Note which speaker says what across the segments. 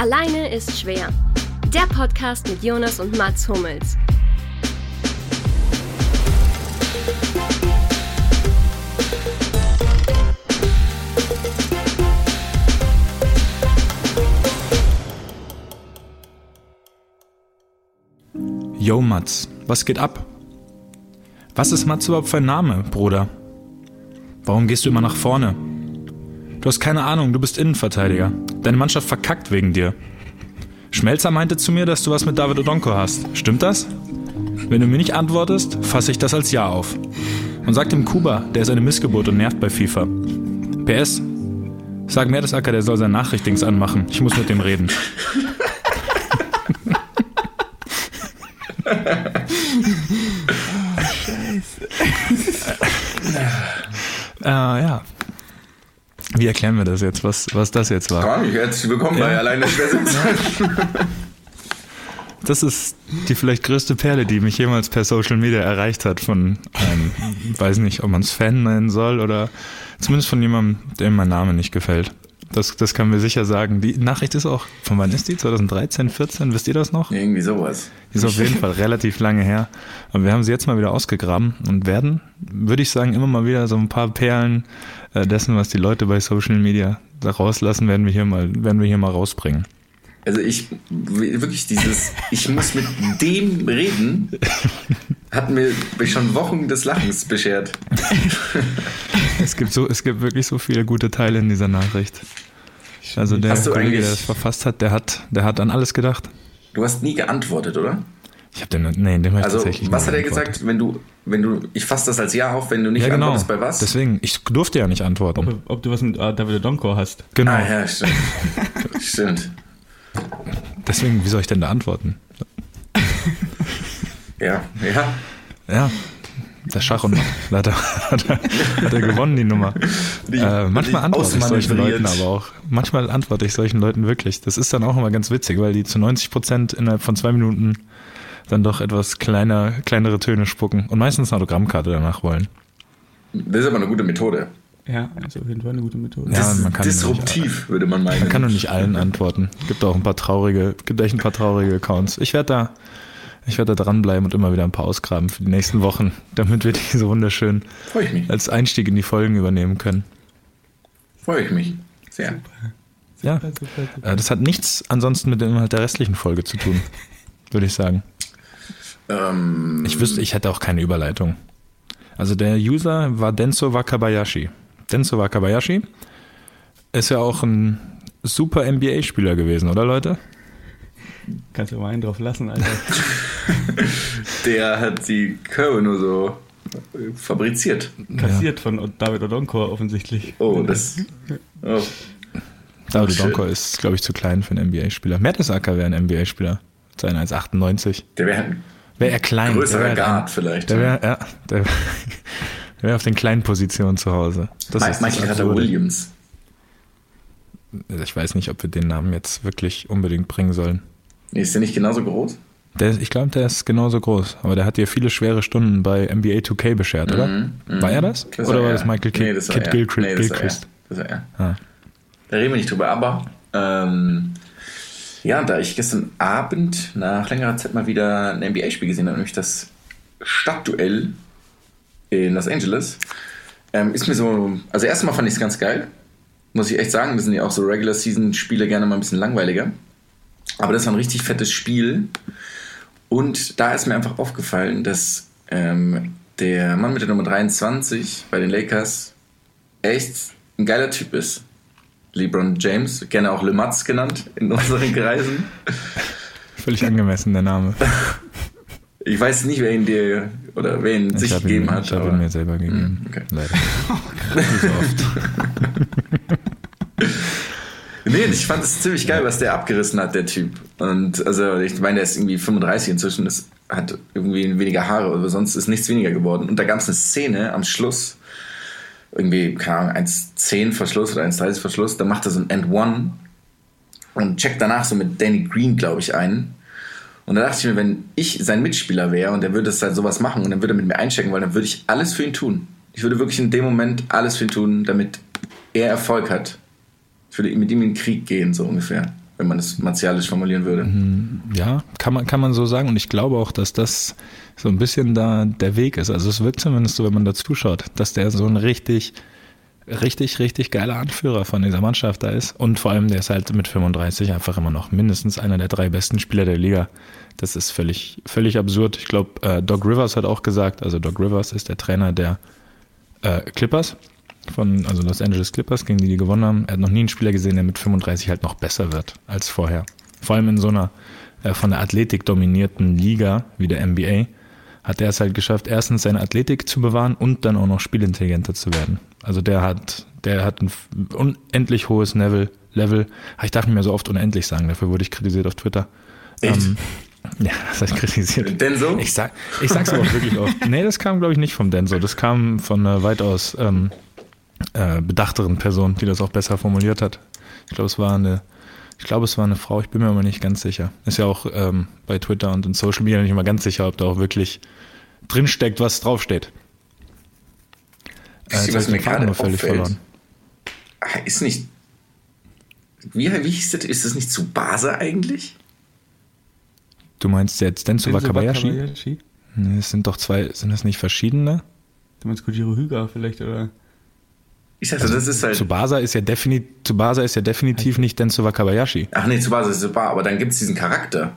Speaker 1: Alleine ist schwer. Der Podcast mit Jonas und Mats Hummels.
Speaker 2: Yo Mats, was geht ab? Was ist Mats überhaupt für ein Name, Bruder? Warum gehst du immer nach vorne? Du hast keine Ahnung, du bist Innenverteidiger. Deine Mannschaft verkackt wegen dir. Schmelzer meinte zu mir, dass du was mit David Odonko hast. Stimmt das? Wenn du mir nicht antwortest, fasse ich das als Ja auf. Und sag dem Kuba, der ist eine Missgeburt und nervt bei FIFA. PS, sag Mertesacker, der soll sein Nachrichtings anmachen. Ich muss mit dem reden. Äh, ja. Wie erklären wir das jetzt, was, was das jetzt war?
Speaker 3: Gar nicht. Herzlich willkommen bei Alleine schwer sitzen.
Speaker 2: Das ist die vielleicht größte Perle, die mich jemals per Social Media erreicht hat von einem, weiß nicht, ob man es Fan nennen soll oder zumindest von jemandem, dem mein Name nicht gefällt. Das, das können wir sicher sagen. Die Nachricht ist auch, von wann ist die? 2013, 14? Wisst ihr das noch?
Speaker 3: Irgendwie sowas.
Speaker 2: Die ist auf jeden Fall relativ lange her. Aber wir haben sie jetzt mal wieder ausgegraben und werden, würde ich sagen, immer mal wieder so ein paar Perlen äh, dessen, was die Leute bei Social Media da rauslassen, werden wir hier mal, werden wir hier mal rausbringen.
Speaker 3: Also ich, wirklich dieses, ich muss mit dem reden, hat mir schon Wochen des Lachens beschert.
Speaker 2: Es gibt so, es gibt wirklich so viele gute Teile in dieser Nachricht. Also der Kollege, der das verfasst hat, der hat, der hat an alles gedacht.
Speaker 3: Du hast nie geantwortet, oder?
Speaker 2: Ich habe den, nee, dem habe ich
Speaker 3: Also,
Speaker 2: tatsächlich
Speaker 3: was hat er gesagt, wenn du, wenn du, ich fasse das als Ja auf, wenn du nicht
Speaker 2: Ja, genau.
Speaker 3: antwortest, bei was?
Speaker 2: Deswegen, ich durfte ja nicht antworten.
Speaker 4: Ob, ob du was mit äh, David Donko hast.
Speaker 2: Genau.
Speaker 3: Ah, ja, stimmt. stimmt.
Speaker 2: Deswegen, wie soll ich denn da antworten?
Speaker 3: Ja, ja.
Speaker 2: Ja, der Schach und Matt. Da hat er, hat er, hat er gewonnen, die Nummer.
Speaker 3: Die-
Speaker 2: äh, manchmal antworte ich solchen. Leuten aber auch. Manchmal antworte ich solchen Leuten wirklich. Das ist dann auch immer ganz witzig, weil die zu 90 Prozent innerhalb von zwei Minuten dann doch etwas kleiner, kleinere Töne spucken und meistens eine Autogrammkarte danach wollen.
Speaker 3: Das ist aber eine gute Methode.
Speaker 4: Ja, also auf jeden Fall eine gute Methode.
Speaker 2: Ja, man kann
Speaker 3: disruptiv, würde man meinen.
Speaker 2: Man kann doch nicht allen antworten. Gibt auch ein paar traurige, gibt echt ein paar traurige Accounts. Ich werde da, ich werde da dranbleiben und immer wieder ein paar ausgraben für die nächsten Wochen, damit wir diese wunderschön
Speaker 3: Freue ich mich.
Speaker 2: als Einstieg in die Folgen übernehmen können.
Speaker 3: Freue ich mich. Sehr.
Speaker 2: Ja,
Speaker 4: Super, super, super.
Speaker 2: äh, das hat nichts ansonsten mit dem Inhalt der restlichen Folge zu tun, würde ich sagen.
Speaker 3: Ähm,
Speaker 2: Ich wüsste, ich hätte auch keine Überleitung. Also der User war Denso Wakabayashi. Denso Wakabayashi ist ja auch ein super NBA-Spieler gewesen, oder Leute?
Speaker 4: Kannst du mal einen drauf lassen, Alter.
Speaker 3: der hat die Körbe nur so äh, fabriziert.
Speaker 4: Kassiert von David Odonko offensichtlich.
Speaker 3: Oh, das. Oh.
Speaker 2: David
Speaker 3: shit.
Speaker 2: Donko ist, glaube ich, zu klein für einen NBA-Spieler. Mertesacker wäre ein NBA-Spieler. Sein 1,98.
Speaker 3: Der wäre ein
Speaker 2: Wäre er klein.
Speaker 3: größerer Guard
Speaker 2: ein-
Speaker 3: vielleicht.
Speaker 2: Der wäre, ja, der, der wäre auf den kleinen Positionen zu Hause. Das
Speaker 3: Mi-
Speaker 2: ist
Speaker 3: Carter
Speaker 2: Absurde.
Speaker 3: Williams.
Speaker 2: Ich weiß nicht, ob wir den Namen jetzt wirklich unbedingt bringen sollen.
Speaker 3: Nee, ist der nicht genauso groß?
Speaker 2: Der, ich glaube, der ist genauso groß. Aber der hat dir viele schwere Stunden bei NBA 2K beschert, oder?
Speaker 3: Mhm, mhm.
Speaker 2: War er das?
Speaker 3: Das
Speaker 2: oder war
Speaker 3: er.
Speaker 2: das Michael Kidd,
Speaker 3: Nee, das war
Speaker 2: Kid. Gilchrist?
Speaker 3: Nee, das war er.
Speaker 2: Gilchrist?
Speaker 3: Das war er.
Speaker 2: Ah.
Speaker 3: Da reden wir nicht drüber, aber ähm, ja, da ich gestern Abend nach längerer Zeit mal wieder ein NBA-Spiel gesehen habe, nämlich das Stadtduell in Los Angeles, ähm, ist mir so, also erstmal fand ich es ganz geil, muss ich echt sagen, wir sind ja auch so Regular-Season-Spiele gerne mal ein bisschen langweiliger, aber das war ein richtig fettes Spiel und da ist mir einfach aufgefallen, dass ähm, der Mann mit der Nummer 23 bei den Lakers echt ein geiler Typ ist. LeBron James, gerne auch Le Mats genannt in unseren Kreisen.
Speaker 2: Völlig angemessen, der Name.
Speaker 3: Ich weiß nicht, wer ihn dir oder wer ihn sich
Speaker 2: ich habe
Speaker 3: gegeben
Speaker 2: ihn,
Speaker 3: hat.
Speaker 2: ich habe ihn mir selber gegeben.
Speaker 3: Mm, okay.
Speaker 2: Leider. Oft.
Speaker 3: Nee, ich fand es ziemlich geil, was der abgerissen hat, der Typ. Und also, ich meine, der ist irgendwie 35 inzwischen, das hat irgendwie weniger Haare, aber sonst ist nichts weniger geworden. Und da gab es eine Szene am Schluss, irgendwie, keine Ahnung, 1,10 Verschluss oder 1,30 Verschluss, da macht er so ein End One und checkt danach so mit Danny Green, glaube ich, ein. Und da dachte ich mir, wenn ich sein Mitspieler wäre und er würde das halt sowas machen und dann würde er mit mir einchecken wollen, dann würde ich alles für ihn tun. Ich würde wirklich in dem Moment alles für ihn tun, damit er Erfolg hat. Ich würde mit ihm in den Krieg gehen, so ungefähr. wenn man das martialisch formulieren würde.
Speaker 2: Ja, kann man, kann man so sagen. Und ich glaube auch, dass das so ein bisschen da der Weg ist. Also es wirkt zumindest so, wenn man da zuschaut, dass der so ein richtig, richtig, richtig geiler Anführer von dieser Mannschaft da ist. Und vor allem, der ist halt mit 35 einfach immer noch mindestens einer der drei besten Spieler der Liga. Das ist völlig, völlig absurd. Ich glaube, äh, Doc Rivers hat auch gesagt, also Doc Rivers ist der Trainer der äh, Clippers, von, also Los Angeles Clippers, gegen die die gewonnen haben. Er hat noch nie einen Spieler gesehen, der mit 35 halt noch besser wird als vorher. Vor allem in so einer äh, von der Athletik dominierten Liga wie der NBA hat er es halt geschafft, erstens seine Athletik zu bewahren und dann auch noch spielintelligenter zu werden. Also der hat, der hat ein unendlich hohes Level. Level. Ich darf nicht mehr so oft unendlich sagen, dafür wurde ich kritisiert auf Twitter.
Speaker 3: Echt?
Speaker 2: Ähm, ja, das heißt kritisiert.
Speaker 3: Denn so?
Speaker 2: Ich, sag, ich sag's aber auch wirklich oft. Nee, das kam, glaube ich, nicht vom Denso. Das kam von einer weitaus ähm, äh, bedachteren Person, die das auch besser formuliert hat. Ich glaube, es war eine, ich glaube, es war eine Frau, ich bin mir aber nicht ganz sicher. Ist ja auch ähm, bei Twitter und in Social Media nicht immer ganz sicher, ob da auch wirklich drinsteckt, was draufsteht. Äh, jetzt
Speaker 3: was mir gerade
Speaker 2: völlig verloren.
Speaker 3: Ah, Ist nicht. Wie, wie hieß das? Ist das nicht zu Base eigentlich?
Speaker 2: Du meinst jetzt Denso Wakabayashi?
Speaker 4: Wakabayashi?
Speaker 2: Nee, es sind doch zwei, sind das nicht verschiedene?
Speaker 4: Du meinst Kojiro Hyga vielleicht, oder?
Speaker 3: Ich dachte, das ist halt.
Speaker 2: Tsubasa ist ja definitiv, Tsubasa ist ja definitiv nicht Denso Wakabayashi.
Speaker 3: Ach nee, zu Base ist super, aber dann gibt es diesen Charakter.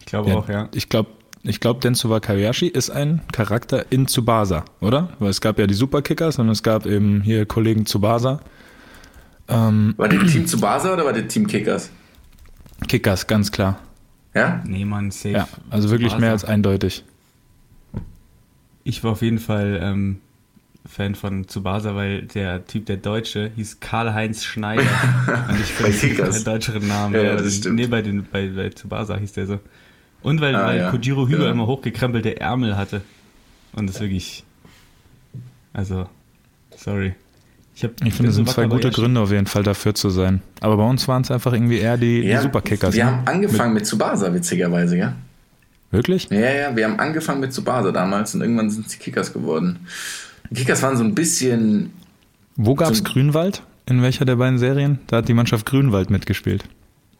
Speaker 4: Ich glaube auch, ja.
Speaker 2: Ich glaube, ich glaub, Denso Wakabayashi ist ein Charakter in Tsubasa, oder? Weil es gab ja die Superkickers und es gab eben hier Kollegen Tsubasa. Ähm,
Speaker 3: War der Team zu Base oder war der Team Kickers?
Speaker 2: Kickers, ganz klar.
Speaker 3: Ja?
Speaker 4: Nee, Mann, safe.
Speaker 2: Ja, also wirklich
Speaker 4: Tsubasa.
Speaker 2: mehr als eindeutig.
Speaker 4: Ich war auf jeden Fall ähm, Fan von Tsubasa, weil der Typ, der Deutsche, hieß Karl-Heinz Schneider. Und ich finde
Speaker 3: Kickers.
Speaker 4: einen deutscheren Namen.
Speaker 3: Ja, ja,
Speaker 4: aber
Speaker 3: das stimmt.
Speaker 4: Nee, bei, den, bei, bei Tsubasa hieß der so. Und weil,
Speaker 3: Ah,
Speaker 4: weil
Speaker 3: ja.
Speaker 4: Kojiro Hyga
Speaker 3: Ja.
Speaker 4: immer hochgekrempelte Ärmel hatte. Und das wirklich. Also, sorry. Ich, hab-
Speaker 2: Ich finde, es sind zwei gute Gründe auf jeden Fall dafür zu sein. Aber bei uns waren es einfach irgendwie eher die, die Superkickers.
Speaker 3: Wir
Speaker 2: ne?
Speaker 3: haben angefangen mit Tsubasa, witzigerweise, ja?
Speaker 2: Wirklich?
Speaker 3: Ja, ja, wir haben angefangen mit Tsubasa damals und irgendwann sind es die Kickers geworden. Die Kickers waren so ein bisschen.
Speaker 2: Wo gab es Grünwald? In welcher der beiden Serien? Da hat die Mannschaft Grünwald mitgespielt.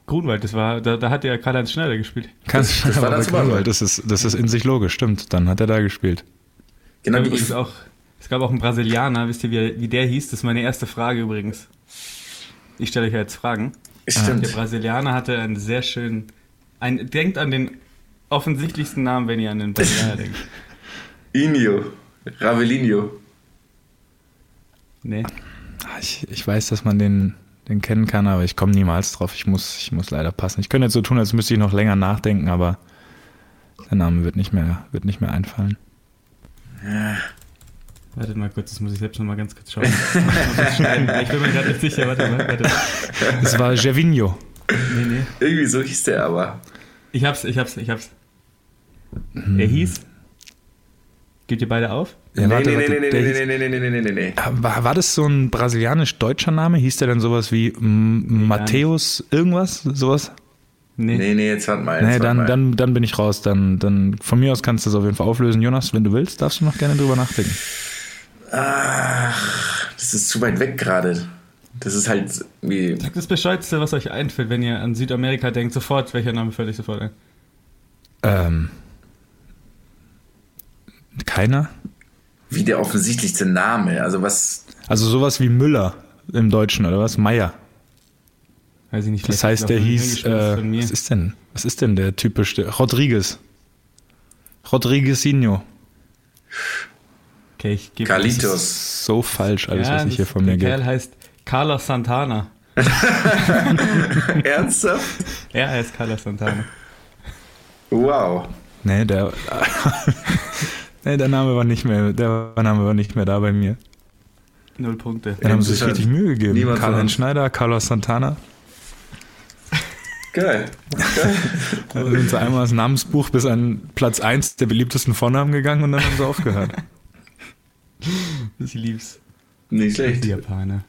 Speaker 4: Grunwald, das war, da, da hat ja Karl-Heinz Schneider gespielt.
Speaker 2: Kannst
Speaker 3: das war Tsubasa.
Speaker 2: Grünwald, das ist, das ist in sich logisch, stimmt. Dann hat er da gespielt.
Speaker 3: Genau,
Speaker 4: Ja,
Speaker 3: wie ich,
Speaker 4: auch, es gab auch einen Brasilianer, wisst ihr, wie, wie der hieß? Das ist meine erste Frage übrigens. Ich stelle euch ja jetzt Fragen. Der
Speaker 3: Stimmt.
Speaker 4: Brasilianer hatte einen sehr schönen. Ein, denkt an den offensichtlichsten Namen, wenn ihr an den Brasilianer denkt.
Speaker 3: Inho. Ravelinho.
Speaker 4: Nee.
Speaker 2: Ah, Ich, ich weiß, dass man den, den kennen kann, aber ich komme niemals drauf. Ich muss, ich muss leider passen. Ich könnte jetzt so tun, als müsste ich noch länger nachdenken, aber der Name wird nicht mehr, wird nicht mehr einfallen.
Speaker 4: Wartet mal kurz, das muss ich selbst noch mal ganz kurz schauen. Ich bin mir gerade nicht sicher. Warte mal, warte.
Speaker 2: Es war Gervinho.
Speaker 4: Nee, nee.
Speaker 3: Irgendwie so hieß der aber.
Speaker 4: Ich hab's, ich hab's, ich hab's.
Speaker 3: Hm.
Speaker 4: Er hieß. Gebt ihr beide auf?
Speaker 2: Ja, warte,
Speaker 3: nee, nee,
Speaker 2: warte,
Speaker 3: nee, nee, nee, nee, nee, nee, nee, nee, nee, nee.
Speaker 2: War, war das so ein brasilianisch-deutscher Name? Hieß der dann sowas wie Matthäus irgendwas? Sowas?
Speaker 4: Nee.
Speaker 3: Nee, nee, jetzt warte mal. Jetzt
Speaker 2: Nee,
Speaker 3: warte
Speaker 2: dann,
Speaker 3: mal.
Speaker 2: dann, dann bin ich raus. Dann, dann von mir aus kannst du das auf jeden Fall auflösen. Jonas, wenn du willst, darfst du noch gerne drüber nachdenken.
Speaker 3: Ach, das ist zu weit weg gerade. Das ist halt wie.
Speaker 4: Sagt das Bescheuertste, was euch einfällt, wenn ihr an Südamerika denkt, sofort. Welcher Name fällt euch sofort ein?
Speaker 2: Ähm, keiner?
Speaker 3: Wie der offensichtlichste Name. Also was.
Speaker 2: Also sowas wie Müller im Deutschen oder was? Meier.
Speaker 4: Weiß ich nicht.
Speaker 2: Das heißt, der hieß,
Speaker 4: von mir
Speaker 2: äh, was ist denn? Was ist denn der typische? Rodriguez. Rodriguezinho.
Speaker 4: Okay, ich gebe
Speaker 3: Carlitos.
Speaker 2: So falsch alles,
Speaker 4: ja,
Speaker 2: was ich hier von mir
Speaker 4: Der Kerl
Speaker 2: gebe.
Speaker 4: heißt Carlos Santana.
Speaker 3: Ernsthaft?
Speaker 4: Er heißt Carlos Santana.
Speaker 3: Wow.
Speaker 2: Nee, der, nee, der Name war nicht mehr, der Name war nicht mehr da bei mir.
Speaker 4: Null Punkte.
Speaker 2: Dann haben sie sich richtig Mühe gegeben. Karl-Heinz. Schneider, Carlos Santana.
Speaker 3: Geil.
Speaker 2: Dann sind sie einmal das Namensbuch bis an Platz 1 der beliebtesten Vornamen gegangen und dann haben sie aufgehört.
Speaker 4: Ich lieb's.
Speaker 3: Nicht schlecht.
Speaker 4: Die Japaner.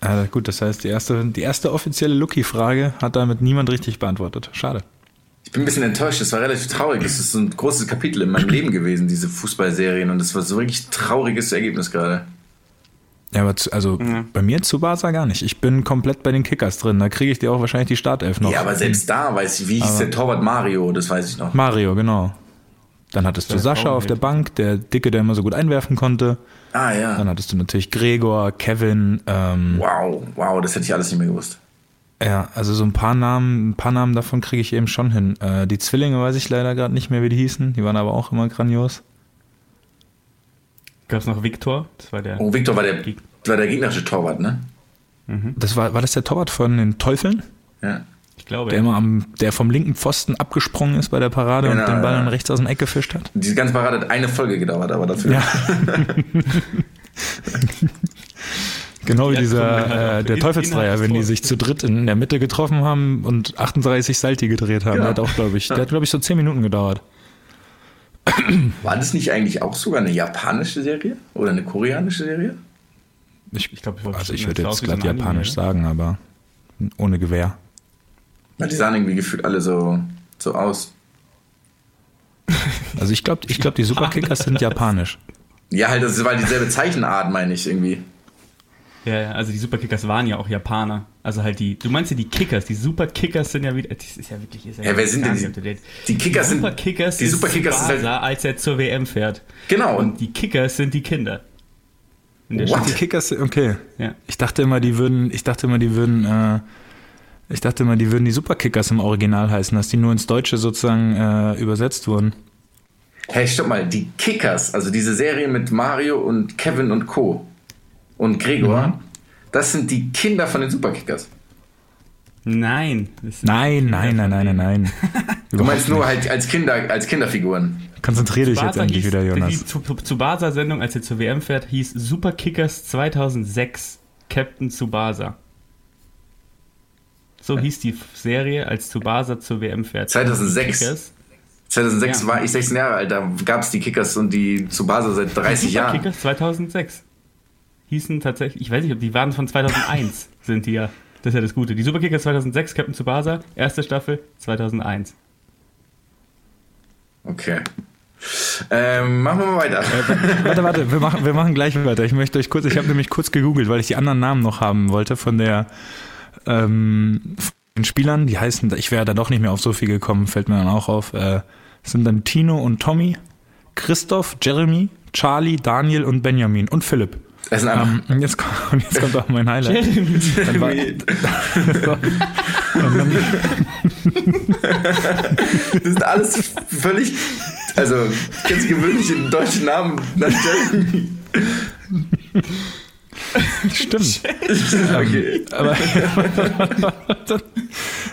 Speaker 2: Ah, gut, das heißt, die erste, die erste offizielle Lucky-Frage hat damit niemand richtig beantwortet. Schade.
Speaker 3: Ich bin ein bisschen enttäuscht. Das war relativ traurig. Das ist so ein großes Kapitel in meinem Leben gewesen, diese Fußballserien. Und das war so wirklich trauriges Ergebnis gerade.
Speaker 2: Ja, aber zu, also
Speaker 4: Ja.
Speaker 2: bei mir zu Barca gar nicht. Ich bin komplett bei den Kickers drin. Da kriege ich dir auch wahrscheinlich die Startelf noch.
Speaker 3: Ja, aber selbst da weiß ich, wie hieß der Torwart Mario, das weiß ich noch.
Speaker 2: Mario, genau. Dann hattest du Sascha auf der Bank, der Dicke, der immer so gut einwerfen konnte.
Speaker 3: Ah ja.
Speaker 2: Dann hattest du natürlich Gregor, Kevin, ähm,
Speaker 3: Wow, wow, das hätte ich alles nicht mehr gewusst.
Speaker 2: ja, also so ein paar Namen, ein paar Namen davon kriege ich eben schon hin. Äh, die Zwillinge weiß ich leider gerade nicht mehr, wie die hießen. Die waren aber auch immer grandios.
Speaker 4: Gab es noch Viktor? Das war der.
Speaker 3: Oh, Victor war der, war der gegnerische Torwart, ne?
Speaker 2: Das war, war das der Torwart von den Teufeln?
Speaker 3: Ja.
Speaker 4: Ich glaube.
Speaker 2: Der immer am, der vom linken Pfosten abgesprungen ist bei der Parade
Speaker 3: Genau,
Speaker 2: und den Ball
Speaker 3: ja.
Speaker 2: dann rechts aus dem Eck gefischt hat?
Speaker 3: Diese ganze Parade hat eine Folge gedauert, aber dafür.
Speaker 2: Ja. genau wie dieser, äh, der Teufelsdreier, wenn die sich zu dritt in der Mitte getroffen haben und 38 Salti gedreht haben.
Speaker 3: Ja.
Speaker 2: Der hat auch, glaube ich, der hat, glaube ich, so 10 Minuten gedauert.
Speaker 3: War das nicht eigentlich auch sogar eine japanische Serie? Oder eine koreanische Serie?
Speaker 2: Ich,
Speaker 4: Ich glaub, ich wollte
Speaker 2: also ich würde jetzt glatt
Speaker 4: Anime,
Speaker 2: japanisch
Speaker 4: oder?
Speaker 2: sagen, aber ohne Gewehr.
Speaker 3: Weil die sahen irgendwie gefühlt alle so, so aus.
Speaker 2: Also ich glaube, ich glaub, die Superkickers sind japanisch.
Speaker 3: Ja, halt, das war dieselbe Zeichenart, meine ich irgendwie.
Speaker 4: Ja, also die Superkickers waren ja auch Japaner. Also halt die, du meinst ja die Kickers, die Superkickers sind ja wieder, das ist ja wirklich, ist ja
Speaker 3: Ja, wer sind denn die- die Kickers sind-
Speaker 4: Superkickers
Speaker 3: die
Speaker 4: ist
Speaker 3: Superkickers ist halt-
Speaker 4: als er zur WM fährt.
Speaker 3: Genau,
Speaker 4: Und die Kickers sind die Kinder. In der
Speaker 3: What?
Speaker 2: Die. Kickers, okay.
Speaker 4: Ja.
Speaker 2: Ich dachte immer, die würden, ich dachte immer, die würden, äh, ich dachte immer, die würden die Superkickers im Original heißen, dass die nur ins Deutsche sozusagen äh, übersetzt wurden.
Speaker 3: hey, stopp mal, die Kickers, also diese Serie mit Mario und Kevin und Co. und Gregor,
Speaker 2: Mhm.
Speaker 3: das sind die Kinder von den Superkickers.
Speaker 4: Nein.
Speaker 2: Nein, nein, nein, nein, nein, nein.
Speaker 3: Du meinst nur halt als Kinder, als Kinderfiguren.
Speaker 2: Konzentrier dich jetzt endlich wieder,
Speaker 4: Die
Speaker 2: Jonas.
Speaker 4: Tsubasa-Sendung, als er zur WM fährt, hieß Superkickers 2006 Captain Tsubasa. So hieß die Serie, als Tsubasa zur WM fährt.
Speaker 3: 2006?
Speaker 4: Kickers,
Speaker 3: 2006
Speaker 4: Ja.
Speaker 3: war ich 16 Jahre alt, da gab es die Kickers und die Tsubasa seit 30 Jahren.
Speaker 4: Superkickers 2006 hießen tatsächlich, ich weiß nicht, ob die waren von 2001, sind die ja. Das ist ja das Gute. Die Superkickers 2006, Captain Tsubasa, erste Staffel 2001.
Speaker 3: Okay. Ähm, machen wir mal weiter.
Speaker 2: Warte, warte, wir machen, wir machen gleich weiter. Ich möchte euch kurz, ich habe nämlich kurz gegoogelt, weil ich die anderen Namen noch haben wollte von der ähm, den Spielern. Die heißen, ich wäre da doch nicht mehr auf so viel gekommen, fällt mir dann auch auf. Äh, sind dann Tino und Tommy, Christoph, Jeremy, Charlie, Daniel und Benjamin und Philipp.
Speaker 3: Das sind.
Speaker 2: Ähm, und, jetzt, kommt- jetzt kommt auch mein Highlight. Dann war, dann,
Speaker 3: Das sind alles völlig, also ganz gewöhnliche deutsche Namen nach Jeremy.
Speaker 2: stimmt.
Speaker 3: Okay.
Speaker 2: Aber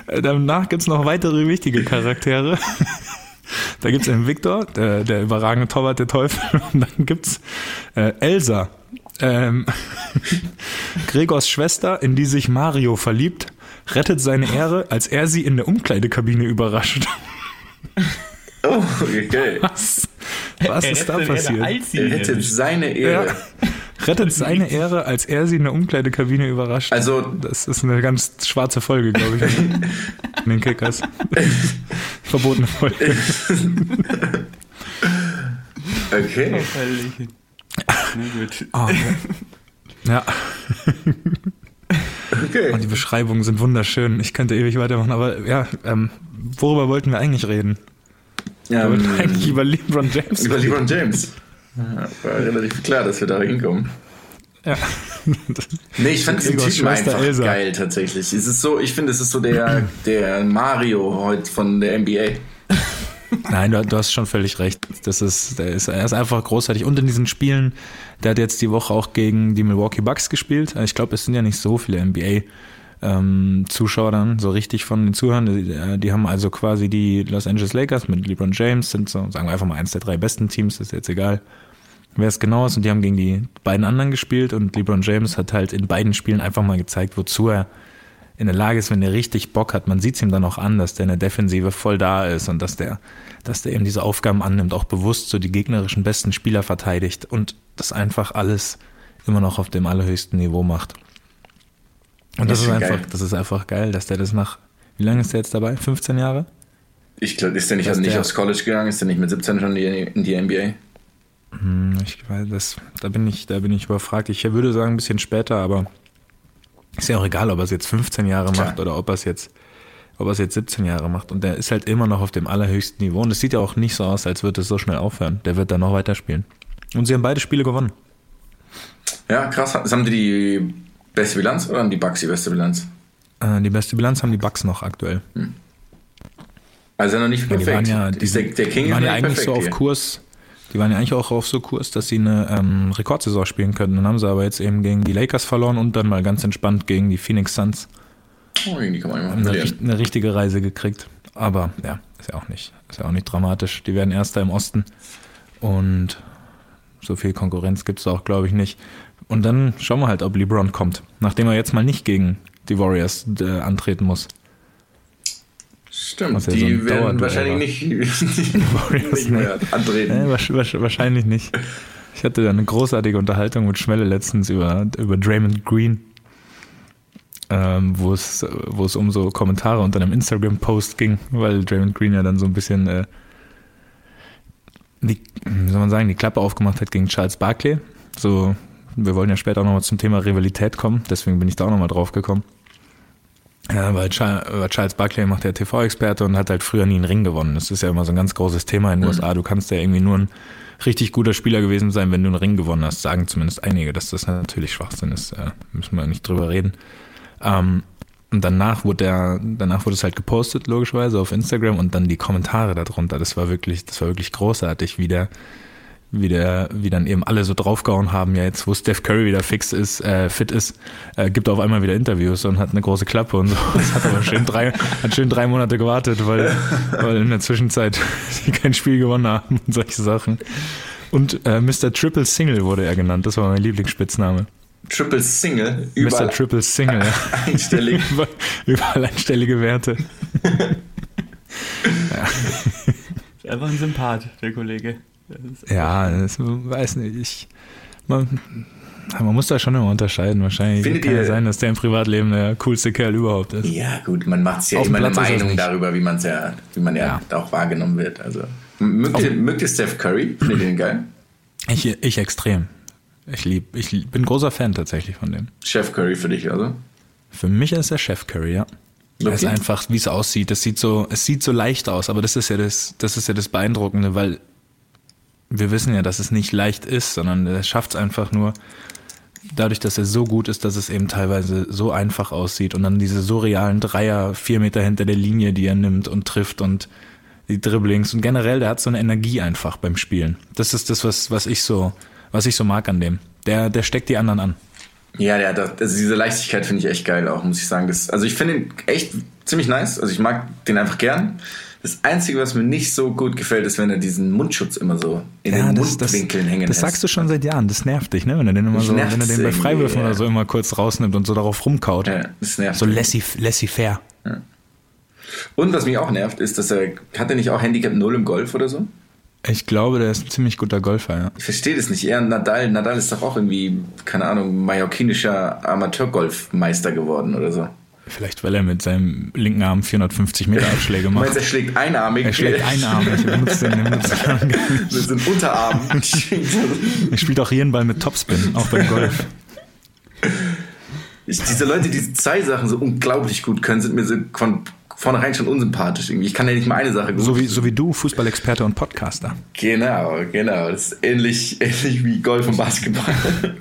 Speaker 2: danach gibt's noch weitere wichtige Charaktere. Da gibt's einen Victor, der, der überragende Torwart der Teufel. Und dann gibt's äh, Elsa, ähm, Gregors Schwester, in die sich Mario verliebt, rettet seine Ehre, als er sie in der Umkleidekabine überrascht.
Speaker 3: Oh, okay.
Speaker 2: Was, was
Speaker 4: Er
Speaker 2: ist da passiert?
Speaker 4: Erde, als sie
Speaker 3: Er rettet seine Ehre.
Speaker 2: Ja. Rettet seine Ehre, als er sie in der Umkleidekabine überrascht.
Speaker 3: Also,
Speaker 2: Das ist eine ganz schwarze Folge, glaube ich, in den Kickers. Verbotene Folge.
Speaker 3: okay.
Speaker 4: Na gut.
Speaker 2: Oh, ja,
Speaker 3: Okay.
Speaker 2: und die Beschreibungen sind wunderschön. Ich könnte ewig weitermachen, aber ja, ähm, worüber wollten wir eigentlich reden? Wir wollten
Speaker 3: Ähm,
Speaker 2: eigentlich über LeBron James
Speaker 3: über. LeBron James. Ja, war relativ klar, dass wir da hinkommen.
Speaker 2: Ja.
Speaker 3: Nee, ich fand diesen Typen einfach
Speaker 2: Elsa.
Speaker 3: geil tatsächlich. Es ist so, ich finde, es ist so der, der Mario heute von der NBA.
Speaker 2: Nein, du, du hast schon völlig recht. Das ist, der ist, er ist einfach großartig. Und in diesen Spielen, der hat jetzt die Woche auch gegen die Milwaukee Bucks gespielt. Ich glaube, es sind ja nicht so viele NBA. Ähm, Zuschauer dann, so richtig von den Zuhörern, die, die haben also quasi die Los Angeles Lakers mit LeBron James, sind so, sagen wir einfach mal eins der drei besten Teams, ist jetzt egal, wer es genau ist, und die haben gegen die beiden anderen gespielt und LeBron James hat halt in beiden Spielen einfach mal gezeigt, wozu er in der Lage ist, wenn er richtig Bock hat. Man sieht es ihm dann auch an, dass der in der Defensive voll da ist und dass der, dass der eben diese Aufgaben annimmt, auch bewusst so die gegnerischen besten Spieler verteidigt und das einfach alles immer noch auf dem allerhöchsten Niveau macht. Und das,
Speaker 3: Das
Speaker 2: ist einfach,
Speaker 3: geil.
Speaker 2: das ist einfach geil, dass der das nach, wie lange ist der jetzt dabei? 15 Jahre?
Speaker 3: Ich glaube, ist der nicht, also nicht
Speaker 2: der-
Speaker 3: aufs College gegangen? Ist der nicht mit 17 schon in die, in die NBA?
Speaker 2: Hm, Ich weiß, das, da bin ich, da bin ich überfragt. Ich würde sagen, ein bisschen später, aber ist ja auch egal, ob er es jetzt 15 Jahre
Speaker 3: Klar.
Speaker 2: macht oder ob er es jetzt, ob er es jetzt 17 Jahre macht. Und der ist halt immer noch auf dem allerhöchsten Niveau. Und es sieht ja auch nicht so aus, als würde es so schnell aufhören. Der wird dann noch weiterspielen. Und sie haben beide Spiele gewonnen.
Speaker 3: Ja, krass. Haben die die beste Bilanz oder haben die Bucks die beste Bilanz?
Speaker 2: Äh, die beste Bilanz haben die Bucks noch aktuell.
Speaker 3: Also noch nicht
Speaker 2: Ja, die
Speaker 3: perfekt.
Speaker 2: waren ja, die,
Speaker 3: der, der King
Speaker 2: waren ja eigentlich so
Speaker 3: perfekt
Speaker 2: auf
Speaker 3: hier.
Speaker 2: Kurs. Die waren ja eigentlich auch auf so Kurs, dass sie eine ähm, Rekordsaison spielen könnten. Dann haben sie aber jetzt eben gegen die Lakers verloren und dann mal ganz entspannt gegen die Phoenix Suns
Speaker 3: Oh, die kann man immer
Speaker 2: eine, richt- eine richtige Reise gekriegt. Aber ja, ist ja auch nicht, ist ja auch nicht dramatisch. Die werden Erster im Osten und so viel Konkurrenz gibt es auch, glaube ich, nicht. Und dann schauen wir halt, ob LeBron kommt, nachdem er jetzt mal nicht gegen die Warriors äh, antreten muss.
Speaker 3: Stimmt,
Speaker 2: Was ja
Speaker 3: die
Speaker 2: so
Speaker 3: werden wahrscheinlich nicht, nicht mehr antreten.
Speaker 2: Wasch- wahrscheinlich nicht. Ich hatte da eine großartige Unterhaltung mit Schmelle letztens über, über Draymond Green, ähm, wo, es, wo es um so Kommentare unter einem Instagram-Post ging, weil Draymond Green ja dann so ein bisschen äh, die, wie soll man sagen, die Klappe aufgemacht hat gegen Charles Barkley. So, wir wollen ja später auch nochmal zum Thema Rivalität kommen, deswegen bin ich da auch nochmal drauf gekommen. Ja, weil Char- weil Charles Barkley macht ja TV-Experte und hat halt früher nie einen Ring gewonnen. Das ist ja immer so ein ganz großes Thema in den USA. Du kannst ja irgendwie nur ein richtig guter Spieler gewesen sein, wenn du einen Ring gewonnen hast. Sagen zumindest einige, dass das natürlich Schwachsinn ist. Äh, müssen wir nicht drüber reden. Ähm, und danach wurde der, danach wurde es halt gepostet, logischerweise, auf Instagram und dann die Kommentare darunter. Das war wirklich, das war wirklich großartig, wie der, wie der, wie dann eben alle so draufgehauen haben, ja jetzt, wo Steph Curry wieder fix ist, äh, fit ist, äh, gibt er auf einmal wieder Interviews und hat eine große Klappe und so. Das hat aber schön drei, hat schön drei Monate gewartet, weil, weil in der Zwischenzeit sie kein Spiel gewonnen haben und solche Sachen. Und äh, Mr. Triple Single wurde er genannt, das war mein Lieblingsspitzname.
Speaker 3: Triple Single,
Speaker 2: Mr.
Speaker 3: überall
Speaker 2: Triple Single. ja.
Speaker 3: einstellig.
Speaker 2: Über, überall einstellige Werte.
Speaker 4: Ist einfach ein Sympath, der Kollege. Das
Speaker 2: Ja, das weiß nicht. Ich, man, man muss da schon immer unterscheiden. Wahrscheinlich
Speaker 3: Findet
Speaker 2: kann ja sein, dass der im Privatleben der coolste Kerl überhaupt ist.
Speaker 3: Ja, gut, man macht sich ja immer eine Meinung darüber, wie, man's ja, wie man ja,
Speaker 2: Ja.
Speaker 3: auch wahrgenommen wird. Also, mögt, ihr, mögt ihr Steph Curry? Findet ihr den geil?
Speaker 2: Ich, ich extrem. Ich lieb, ich lieb- bin großer Fan tatsächlich von dem.
Speaker 3: Chef Curry für dich, also?
Speaker 2: Für mich ist der Chef Curry, ja. Er ist
Speaker 3: Okay.
Speaker 2: einfach, wie es aussieht. Es sieht so, es sieht so leicht aus, aber das ist ja das, das ist ja das Beeindruckende, weil wir wissen ja, dass es nicht leicht ist, sondern er schafft es einfach nur dadurch, dass er so gut ist, dass es eben teilweise so einfach aussieht und dann diese surrealen Dreier vier Meter hinter der Linie, die er nimmt und trifft und die Dribblings und generell, der hat so eine Energie einfach beim Spielen. Das ist das, was, was ich so, was ich so mag an dem. Der, der steckt die anderen an.
Speaker 3: Ja, der, hat- also diese Leichtigkeit finde ich echt geil auch, muss ich sagen. Das, also ich finde ihn echt ziemlich nice. Also ich mag den einfach gern. Das Einzige, was mir nicht so gut gefällt, ist, wenn er diesen Mundschutz immer so in den Mundwinkeln hängen
Speaker 2: Das sagst du schon seit Jahren, das nervt dich, ne? Wenn er den immer so, wenn er den bei Freiwürfen
Speaker 3: ja.
Speaker 2: oder so immer kurz rausnimmt und so darauf rumkaut.
Speaker 3: Ja, das nervt.
Speaker 2: So laissez, laissez faire.
Speaker 3: Und was mich auch nervt, ist, dass er, hat er nicht auch Handicap 0 im Golf oder so?
Speaker 2: Ich glaube, der ist ein ziemlich guter Golfer, ja.
Speaker 3: Ich verstehe das nicht. Er Nadal, Nadal ist doch auch irgendwie, keine Ahnung, mallorquinischer Amateurgolfmeister geworden oder so.
Speaker 2: Vielleicht, weil er mit seinem linken Arm 450 Meter Abschläge
Speaker 3: Du meinst,
Speaker 2: macht.
Speaker 3: er schlägt einarmig?
Speaker 2: Er schlägt einarmig, er benutzt den, benutzt den.
Speaker 3: Mit einem Unterarm.
Speaker 2: Er spielt auch jeden Ball mit Topspin, auch beim Golf.
Speaker 3: Ich, diese Leute, die zwei Sachen so unglaublich gut können, sind mir so von vornherein schon unsympathisch irgendwie. Ich kann ja nicht mal eine Sache gut.
Speaker 2: So wie, so wie du, Fußballexperte und Podcaster.
Speaker 3: Genau, genau. Das ist ähnlich, ähnlich wie Golf und Basketball.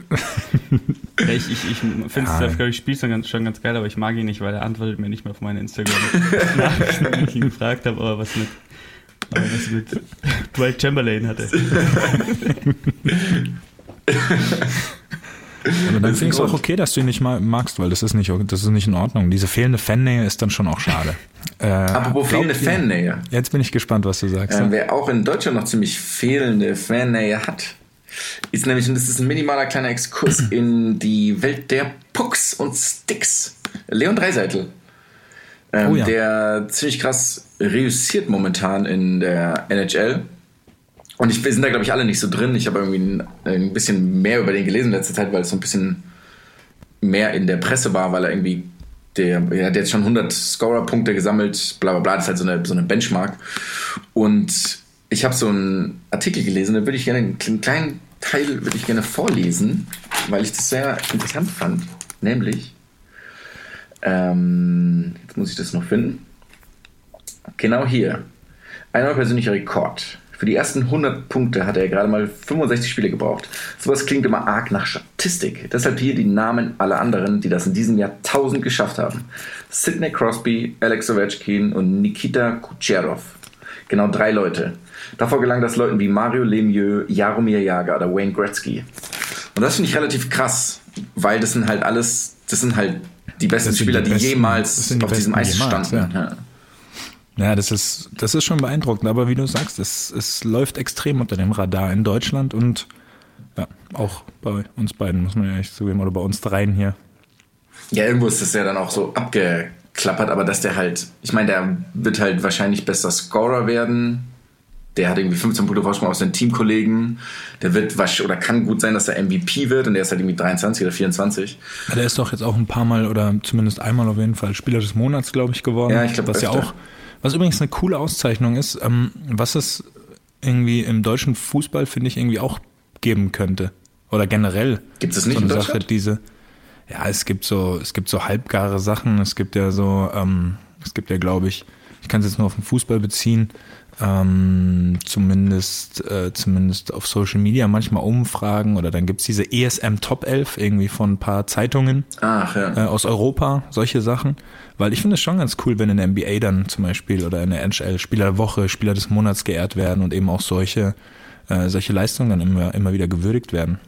Speaker 4: Ja, ich ich, ich finde
Speaker 2: Ja.
Speaker 4: Steph Curry spielt schon ganz, schon ganz geil, aber ich mag ihn nicht, weil er antwortet mir nicht mehr auf meine Instagram-Nachrichten, wenn ich ihn gefragt habe, aber was mit, aber was mit Dwight Chamberlain hatte.
Speaker 2: Aber dann finde ich es auch okay, dass du ihn nicht mal magst, weil das ist nicht, das ist nicht in Ordnung. Diese fehlende Fannähe ist dann schon auch schade. Äh,
Speaker 3: Apropos fehlende
Speaker 2: ihr-
Speaker 3: Fannähe.
Speaker 2: Jetzt bin ich gespannt, was du sagst.
Speaker 3: Ähm, wer auch in Deutschland noch ziemlich fehlende Fannähe hat, ist nämlich, und das ist ein minimaler kleiner Exkurs in die Welt der Pucks und Sticks. Leon Dreiseitel. Ähm,
Speaker 2: Oh ja.
Speaker 3: Der ziemlich krass reüssiert momentan in der NHL. Und ich, wir sind da, glaube ich, alle nicht so drin. Ich habe irgendwie ein, ein bisschen mehr über den gelesen in letzter Zeit, weil es so ein bisschen mehr in der Presse war, weil er irgendwie, der, er hat jetzt schon 100 Scorer-Punkte gesammelt, bla bla bla, das ist halt so eine, so eine Benchmark. Und ich habe so einen Artikel gelesen, da würde ich gerne einen kleinen Teil würde ich gerne vorlesen, weil ich das sehr interessant fand. Nämlich, ähm, jetzt muss ich das noch finden. Genau hier. Ein neuer persönlicher Rekord. Für die ersten 100 Punkte hat er gerade mal 65 Spiele gebraucht. Sowas klingt immer arg nach Statistik. Deshalb hier die Namen aller anderen, die das in diesem Jahr 1000 geschafft haben. Sidney Crosby, Alex Ovechkin und Nikita Kucherov. Genau drei Leute. Davor gelang das Leuten wie Mario Lemieux, Jaromir Jager oder Wayne Gretzky. Und das finde ich relativ krass, weil das sind halt alles, das sind halt die besten
Speaker 2: sind
Speaker 3: Spieler,
Speaker 2: die
Speaker 3: die,
Speaker 2: besten-
Speaker 3: jemals
Speaker 2: die
Speaker 3: auf diesem Eis
Speaker 2: jemals,
Speaker 3: standen.
Speaker 2: ja.
Speaker 3: Ja.
Speaker 2: Ja, das ist, das ist schon beeindruckend, aber wie du sagst, es, es läuft extrem unter dem Radar in Deutschland und ja, auch bei uns beiden, muss man ja echt zugeben, oder bei uns dreien hier.
Speaker 3: Ja, irgendwo ist das ja dann auch so abgeklappert, aber dass der halt, ich meine, der wird halt wahrscheinlich bester Scorer werden. Der hat irgendwie 15 Punkte Vorsprung auf seinen Teamkollegen. Der wird wasch oder kann gut sein, dass er MVP wird und der ist halt irgendwie 23 oder 24.
Speaker 2: Ja, Der ist doch jetzt auch ein paar Mal oder zumindest einmal auf jeden Fall Spieler des Monats, glaube ich, geworden.
Speaker 3: Ja, ich glaub,
Speaker 2: Was ja
Speaker 3: öfter.
Speaker 2: auch, was übrigens eine coole Auszeichnung ist, ähm, was es irgendwie im deutschen Fußball, finde ich, irgendwie auch geben könnte. Oder generell.
Speaker 3: Gibt es nicht
Speaker 2: so eine
Speaker 3: in
Speaker 2: Sache,
Speaker 3: Deutschland?
Speaker 2: diese. Ja, es gibt so, es gibt so halbgare Sachen. Es gibt ja so, ähm, es gibt ja, glaube ich, ich kann es jetzt nur auf den Fußball beziehen. Ähm, zumindest, äh, zumindest auf Social Media manchmal Umfragen oder dann gibt's diese ESM Top 11 irgendwie von ein paar Zeitungen
Speaker 3: Ach ja.
Speaker 2: äh, aus Europa, solche Sachen. Weil ich finde es schon ganz cool, wenn in der NBA dann zum Beispiel oder in der NHL Spieler der Woche, Spieler des Monats geehrt werden und eben auch solche, äh, solche Leistungen dann immer, immer wieder gewürdigt werden.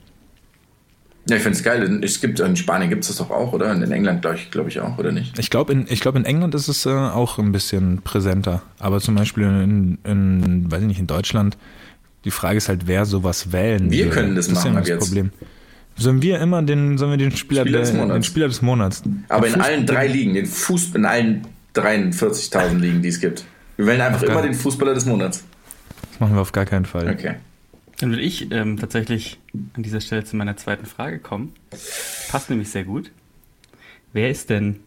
Speaker 3: Ja, ich finde es geil. Es gibt, in Spanien gibt es das doch auch, oder? Und in England, glaube ich, glaube ich, auch, oder nicht?
Speaker 2: Ich glaube, in, ich glaub, in England ist es äh, auch ein bisschen präsenter. Aber zum Beispiel in, in, weiß ich nicht, in Deutschland, die Frage ist halt, wer sowas wählen
Speaker 3: Wir
Speaker 2: würde.
Speaker 3: können das
Speaker 2: ist
Speaker 3: machen
Speaker 2: ja
Speaker 3: ab
Speaker 2: das
Speaker 3: jetzt.
Speaker 2: Problem. Sollen wir immer den, sollen wir den Spieler,
Speaker 3: Spieler des Monats.
Speaker 2: den Spieler des Monats?
Speaker 3: Aber
Speaker 2: Den
Speaker 3: in allen drei Ligen, den Fuß, in allen 43.000 Ligen, die es gibt. Wir wählen einfach immer den Fußballer des Monats.
Speaker 2: Das machen wir auf gar keinen Fall.
Speaker 3: Okay.
Speaker 4: Dann will ich ähm, tatsächlich an dieser Stelle zu meiner zweiten Frage kommen. Passt nämlich sehr gut. Wer ist denn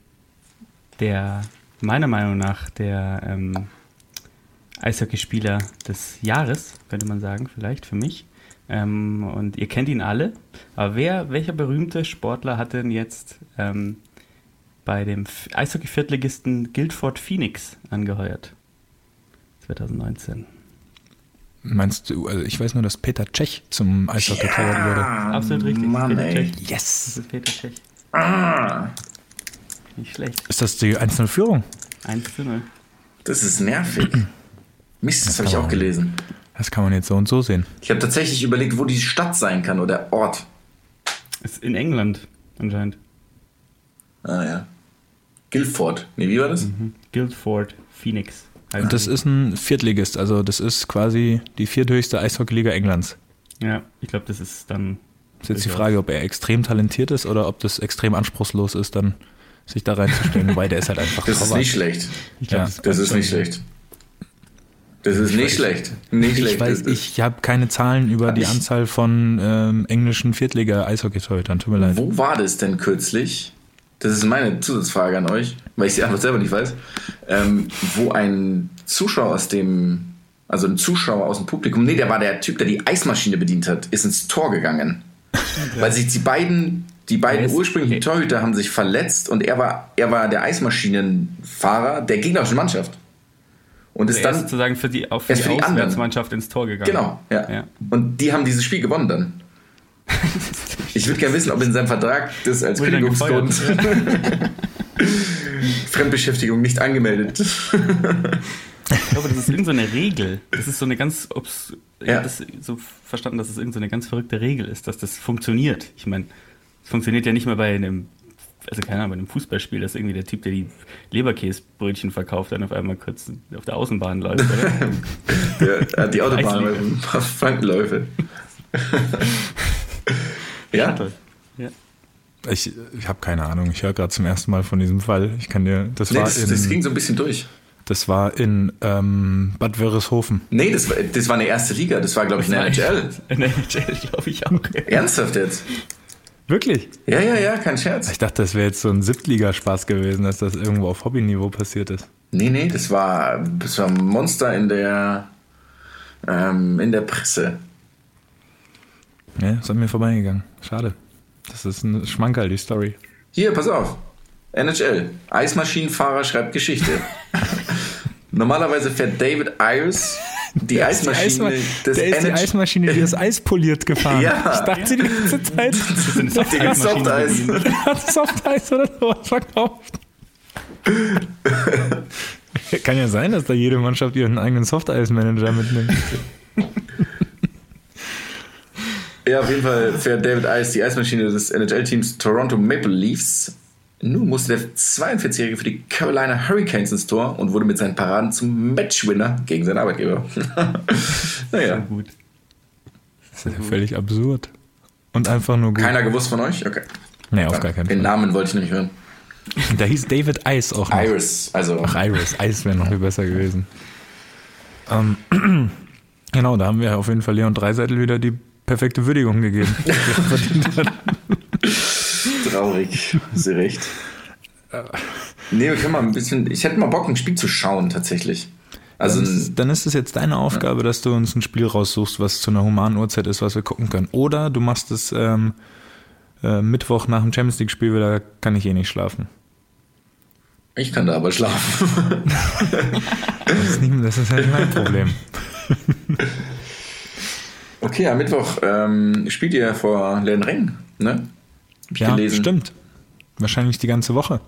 Speaker 4: der, meiner Meinung nach, der ähm, Eishockeyspieler des Jahres, könnte man sagen, vielleicht für mich? Ähm, und ihr kennt ihn alle. Aber wer, welcher berühmte Sportler hat denn jetzt ähm, bei dem Eishockey-Viertligisten Guildford Phoenix angeheuert? 2019.
Speaker 2: Meinst du, also ich weiß nur, dass Peter Tschech zum Eishockey ja. wurde.
Speaker 4: Absolut richtig.
Speaker 3: Mann,
Speaker 4: Peter
Speaker 3: ey.
Speaker 4: Tschech. Das
Speaker 2: Yes!
Speaker 4: ist Peter Tschech.
Speaker 3: Ah,
Speaker 4: Nicht schlecht.
Speaker 2: Ist das die einzelne Führung?
Speaker 4: 1 zu 0.
Speaker 3: das ist nervig. Mist, das habe ich auch
Speaker 2: man-
Speaker 3: gelesen.
Speaker 2: Das kann man jetzt so und so sehen.
Speaker 3: Ich habe tatsächlich überlegt, wo die Stadt sein kann oder Ort.
Speaker 4: Ist in England anscheinend.
Speaker 3: Ah ja. Guildford. Nee, wie war das?
Speaker 4: Mhm. Guildford Phoenix. Heißt
Speaker 2: Und das ist ein Viertligist, also das ist quasi die vierthöchste Eishockeyliga Englands.
Speaker 4: Ja, ich glaube, das ist dann.
Speaker 2: Ist jetzt die. Frage, ob er extrem talentiert ist oder ob das extrem anspruchslos ist, dann sich da reinzustellen. Wobei der ist halt einfach
Speaker 3: Das ist
Speaker 2: Torwart.
Speaker 3: nicht schlecht.
Speaker 4: Glaub,
Speaker 2: Ja.
Speaker 4: das
Speaker 3: Das ist nicht schlecht. Das ist nicht schlecht. Nicht
Speaker 2: Ich
Speaker 3: schlecht.
Speaker 2: weiß,
Speaker 3: Das-
Speaker 2: ich habe keine Zahlen über die
Speaker 3: ich-
Speaker 2: Anzahl von ähm, englischen Viertliga-Eishockey-Torhütern. Tut mir leid.
Speaker 3: Wo war das denn kürzlich? Das ist meine Zusatzfrage an euch, weil ich die Antwort selber nicht weiß. Ähm, wo ein Zuschauer aus dem, also ein Zuschauer aus dem Publikum, nee, der war der Typ, der die Eismaschine bedient hat, ist ins Tor gegangen. Weil sich die beiden, die beiden
Speaker 4: ist-
Speaker 3: ursprünglichen Torhüter haben sich verletzt und er war, er war der Eismaschinenfahrer der gegnerischen Mannschaft. Und ist
Speaker 4: ist
Speaker 3: dann,
Speaker 4: sozusagen für die, auch für
Speaker 3: Er ist
Speaker 4: die
Speaker 3: für die anderen.
Speaker 4: Auswärtsmannschaft ins Tor gegangen.
Speaker 3: genau, ja.
Speaker 4: Ja.
Speaker 3: Und die haben dieses Spiel gewonnen dann. Ich würde gerne wissen, ob in seinem Vertrag das als Kündigungsgrund. Fremdbeschäftigung nicht angemeldet.
Speaker 4: Ich glaube, das ist irgendeine so eine Regel. Das ist so eine ganz. Obs Ich
Speaker 3: Ja.
Speaker 4: habe das so verstanden, dass es irgendeine so eine ganz verrückte Regel ist, dass das funktioniert. Ich meine, es funktioniert ja nicht mehr bei einem. Also keine Ahnung, bei einem Fußballspiel, dass irgendwie der Typ, der die Leberkäsebrötchen verkauft, dann auf einmal kurz auf der Außenbahn läuft, oder?
Speaker 3: Der hat die Autobahn Frankenläufe. ja,
Speaker 4: Toll. Ja.
Speaker 2: Ich, ich habe keine Ahnung. Ich höre gerade zum ersten Mal von diesem Fall. Ich kann dir, das
Speaker 3: nee,
Speaker 2: war
Speaker 3: das,
Speaker 2: in,
Speaker 3: das ging so ein bisschen durch.
Speaker 2: das war in ähm, Bad Wörishofen.
Speaker 3: Nee, das war, das war eine erste Liga. Das war, glaube ich, eine NHL.
Speaker 4: In der NHL, glaube ich auch.
Speaker 3: Ernsthaft jetzt?
Speaker 2: Wirklich?
Speaker 3: Ja, ja, ja, kein Scherz.
Speaker 2: Ich dachte, das wäre jetzt so ein Siebtligaspaß gewesen, dass das irgendwo auf Hobbyniveau passiert ist.
Speaker 3: Nee, nee, das war, das war ein Monster in der, ähm, in der Presse.
Speaker 2: Ja, ist an mir vorbeigegangen. Schade. Das ist ein Schmankerl, die Story.
Speaker 3: Hier, pass auf. NHL. Eismaschinenfahrer schreibt Geschichte. Normalerweise fährt David Ayers die Eismaschine des
Speaker 2: der ist die Eismaschine, die das Eis poliert gefahren.
Speaker 3: Ja.
Speaker 2: Ich dachte die ganze Zeit,
Speaker 3: Der gibt Softeis.
Speaker 2: der hat Softeis oder sowas verkauft. Kann ja sein, dass da jede Mannschaft ihren eigenen Softeis-Manager mitnimmt.
Speaker 3: Ja, auf jeden Fall fährt David Ice die Eismaschine des NHL-Teams Toronto Maple Leafs. Nun musste der 42-Jährige für die Carolina Hurricanes ins Tor und wurde mit seinen Paraden zum Matchwinner gegen seinen Arbeitgeber. naja,
Speaker 4: Gut.
Speaker 2: Das ist ja völlig absurd. Und einfach nur gut.
Speaker 3: keiner gewusst von euch? Okay.
Speaker 2: nee, auf gar keinen
Speaker 3: Den
Speaker 2: Fall.
Speaker 3: Namen wollte ich nämlich hören.
Speaker 2: Da hieß David Ice auch noch.
Speaker 3: Iris, also
Speaker 2: Ach, Iris. Ice wäre noch viel besser gewesen. Ähm, genau, da haben wir auf jeden Fall Leon Dreiseitel wieder die perfekte Würdigung gegeben.
Speaker 3: traurig. Sie recht. Nee, wir können mal ein bisschen. Ich hätte mal Bock, ein Spiel zu schauen, tatsächlich. Also,
Speaker 2: dann, ist, dann ist es jetzt deine Aufgabe, dass du uns ein Spiel raussuchst, was zu einer humanen Uhrzeit ist, was wir gucken können. Oder du machst es ähm, äh, Mittwoch nach dem Champions League-Spiel, weil da kann ich eh nicht schlafen.
Speaker 3: ich kann da aber schlafen.
Speaker 2: Das ist, nicht, das ist ja nicht mein Problem.
Speaker 3: Okay, am Mittwoch ähm, spielt ihr vor Lernen ne? Hab ich
Speaker 2: Ja,
Speaker 3: gelesen.
Speaker 2: stimmt. Wahrscheinlich die ganze Woche.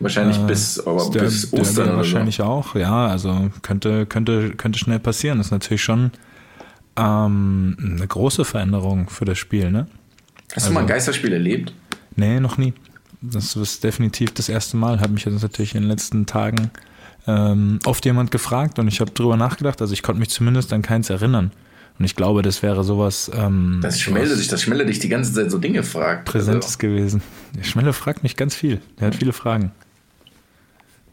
Speaker 3: Wahrscheinlich
Speaker 2: Äh,
Speaker 3: bis, aber
Speaker 2: der-
Speaker 3: bis
Speaker 2: der
Speaker 3: Ostern oder so.
Speaker 2: wahrscheinlich auch, ja, also könnte, könnte, könnte schnell passieren. Das ist natürlich schon ähm, eine große Veränderung für das Spiel, ne?
Speaker 3: Hast du mal ein
Speaker 2: also-
Speaker 3: Geisterspiel erlebt?
Speaker 2: Nee, noch nie. Das ist definitiv das erste Mal. Hat mich jetzt natürlich in den letzten Tagen ähm, oft jemand gefragt und ich habe drüber nachgedacht. Also ich konnte mich zumindest an keins erinnern. Und ich glaube, das wäre sowas ähm,
Speaker 3: Das Schmelle
Speaker 2: sowas
Speaker 3: dich, das Schmelle dich die ganze Zeit so Dinge fragt.
Speaker 2: Präsentes
Speaker 3: Also,
Speaker 2: gewesen. Der Schmelle fragt mich ganz viel. Der hat viele Fragen.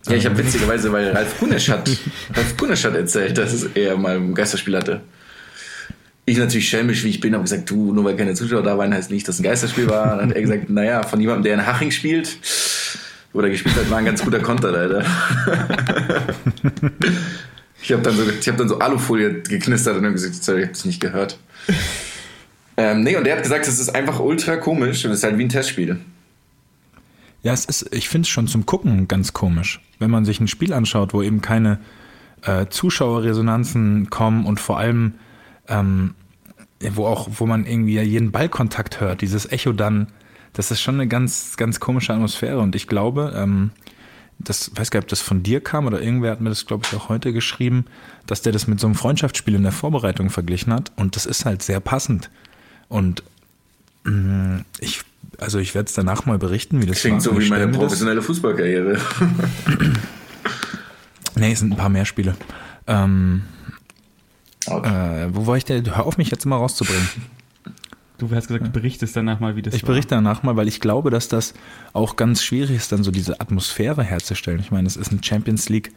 Speaker 3: ja, ich habe witzigerweise, weil Ralf Kunesch hat, Ralf Kunesch hat erzählt, dass er mal ein Geisterspiel hatte. Ich natürlich schelmisch, wie ich bin, habe gesagt, du, nur weil keine Zuschauer da waren, heißt nicht, dass ein Geisterspiel war. Dann hat er gesagt, naja, von jemandem, der in Haching spielt oder gespielt hat, war ein ganz guter Konter leider. ich habe dann, so, ich hab dann so Alufolie geknistert und dann gesagt, sorry, ich habe es nicht gehört. Ähm, nee, und der hat gesagt, es ist einfach ultra komisch und es ist halt wie ein Testspiel.
Speaker 2: Ja, es ist, ich finde es schon zum Gucken ganz komisch, wenn man sich ein Spiel anschaut, wo eben keine äh, Zuschauerresonanzen kommen und vor allem, ähm, wo auch, wo man irgendwie jeden Ballkontakt hört, dieses Echo dann, das ist schon eine ganz, ganz komische Atmosphäre und ich glaube, ähm, das weiß gar nicht, ob das von dir kam oder irgendwer hat mir das, glaube ich, auch heute geschrieben, dass der das mit so einem Freundschaftsspiel in der Vorbereitung verglichen hat und das ist halt sehr passend. Und mh, ich, also ich werde es danach mal berichten, wie das
Speaker 3: Klingt
Speaker 2: war.
Speaker 3: so wie meine
Speaker 2: mir das-
Speaker 3: professionelle Fußballkarriere.
Speaker 2: Nee, es sind ein paar mehr Spiele. Ähm,
Speaker 3: Okay.
Speaker 2: äh, wo war ich denn? Hör auf, mich jetzt mal rauszubringen.
Speaker 4: Du hast gesagt, du berichtest danach mal, wie das
Speaker 2: Ich
Speaker 4: war.
Speaker 2: berichte danach mal, weil ich glaube, dass das auch ganz schwierig ist, dann so diese Atmosphäre herzustellen. Ich meine, es ist ein Champions League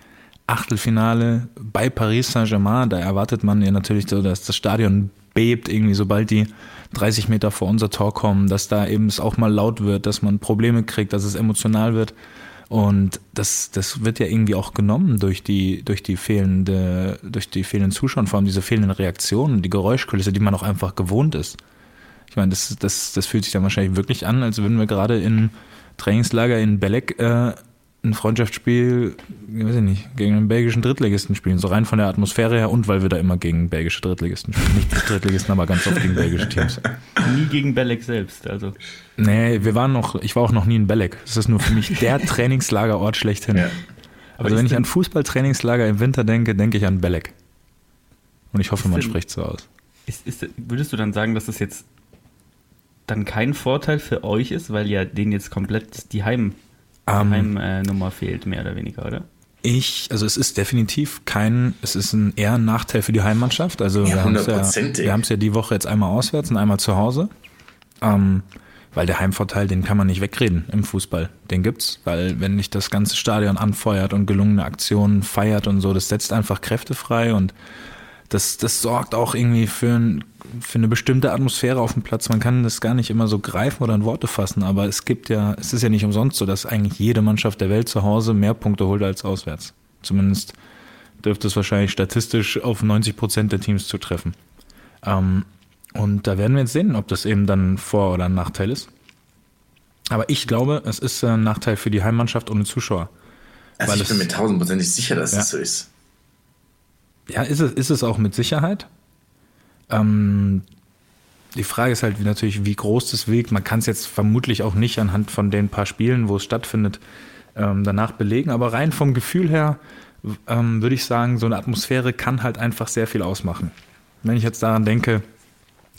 Speaker 2: Achtelfinale bei Paris Saint-Germain. Da erwartet man ja natürlich so, dass das Stadion bebt, irgendwie sobald die 30 Meter vor unser Tor kommen, dass da eben es auch mal laut wird, dass man Probleme kriegt, dass es emotional wird. Und das, das wird ja irgendwie auch genommen durch die, durch die fehlende, durch die fehlenden Zuschauer, vor allem diese fehlenden Reaktionen, die Geräuschkulisse, die man auch einfach gewohnt ist. Ich meine, das, das, das fühlt sich dann wahrscheinlich wirklich an, als würden wir gerade in Trainingslager in Belek äh, ein Freundschaftsspiel, ich weiß ich nicht, gegen einen belgischen Drittligisten spielen. So rein von der Atmosphäre her und weil wir da immer gegen belgische Drittligisten spielen. Nicht Drittligisten, aber ganz oft gegen belgische Teams.
Speaker 4: Nie gegen Belek selbst, also.
Speaker 2: Nee, wir waren noch, ich war auch noch nie in Belek. Das ist nur für mich der Trainingslagerort schlechthin.
Speaker 3: Ja.
Speaker 2: Also wenn ich an Fußballtrainingslager im Winter denke, denke ich an Belek. Und ich hoffe, man
Speaker 4: denn-
Speaker 2: spricht so aus.
Speaker 4: Ist, ist, würdest du dann sagen, dass das jetzt dann kein Vorteil für euch ist, weil ja denen jetzt komplett die Heim,
Speaker 2: Ähm,
Speaker 4: Heimnummer äh, Nummer fehlt, mehr oder weniger, oder?
Speaker 2: Ich, also es ist definitiv kein, es ist ein eher ein Nachteil für die Heimmannschaft. Also
Speaker 3: Ja,
Speaker 2: wir haben es ja, wir ja die Woche jetzt einmal auswärts und einmal zu Hause. Ähm, weil der Heimvorteil, den kann man nicht wegreden im Fußball. Den gibt's, weil wenn nicht das ganze Stadion anfeuert und gelungene Aktionen feiert und so, das setzt einfach Kräfte frei und das, das sorgt auch irgendwie für, ein, für eine bestimmte Atmosphäre auf dem Platz. Man kann das gar nicht immer so greifen oder in Worte fassen, aber es gibt ja, es ist ja nicht umsonst so, dass eigentlich jede Mannschaft der Welt zu Hause mehr Punkte holt als auswärts. Zumindest dürfte es wahrscheinlich statistisch auf 90 Prozent der Teams zutreffen. Ähm, und da werden wir jetzt sehen, ob das eben dann ein Vor- oder ein Nachteil ist. Aber ich glaube, es ist ein Nachteil für die Heimmannschaft ohne Zuschauer.
Speaker 3: Also
Speaker 2: Weil
Speaker 3: ich bin mir tausendprozentig sicher, dass
Speaker 2: Ja.
Speaker 3: es so ist.
Speaker 2: Ja, ist es, ist es auch mit Sicherheit. Ähm, die Frage ist halt natürlich, wie groß das wiegt. Man kann es jetzt vermutlich auch nicht anhand von den paar Spielen, wo es stattfindet, ähm, danach belegen. Aber rein vom Gefühl her ähm, würde ich sagen, so eine Atmosphäre kann halt einfach sehr viel ausmachen. Wenn ich jetzt daran denke,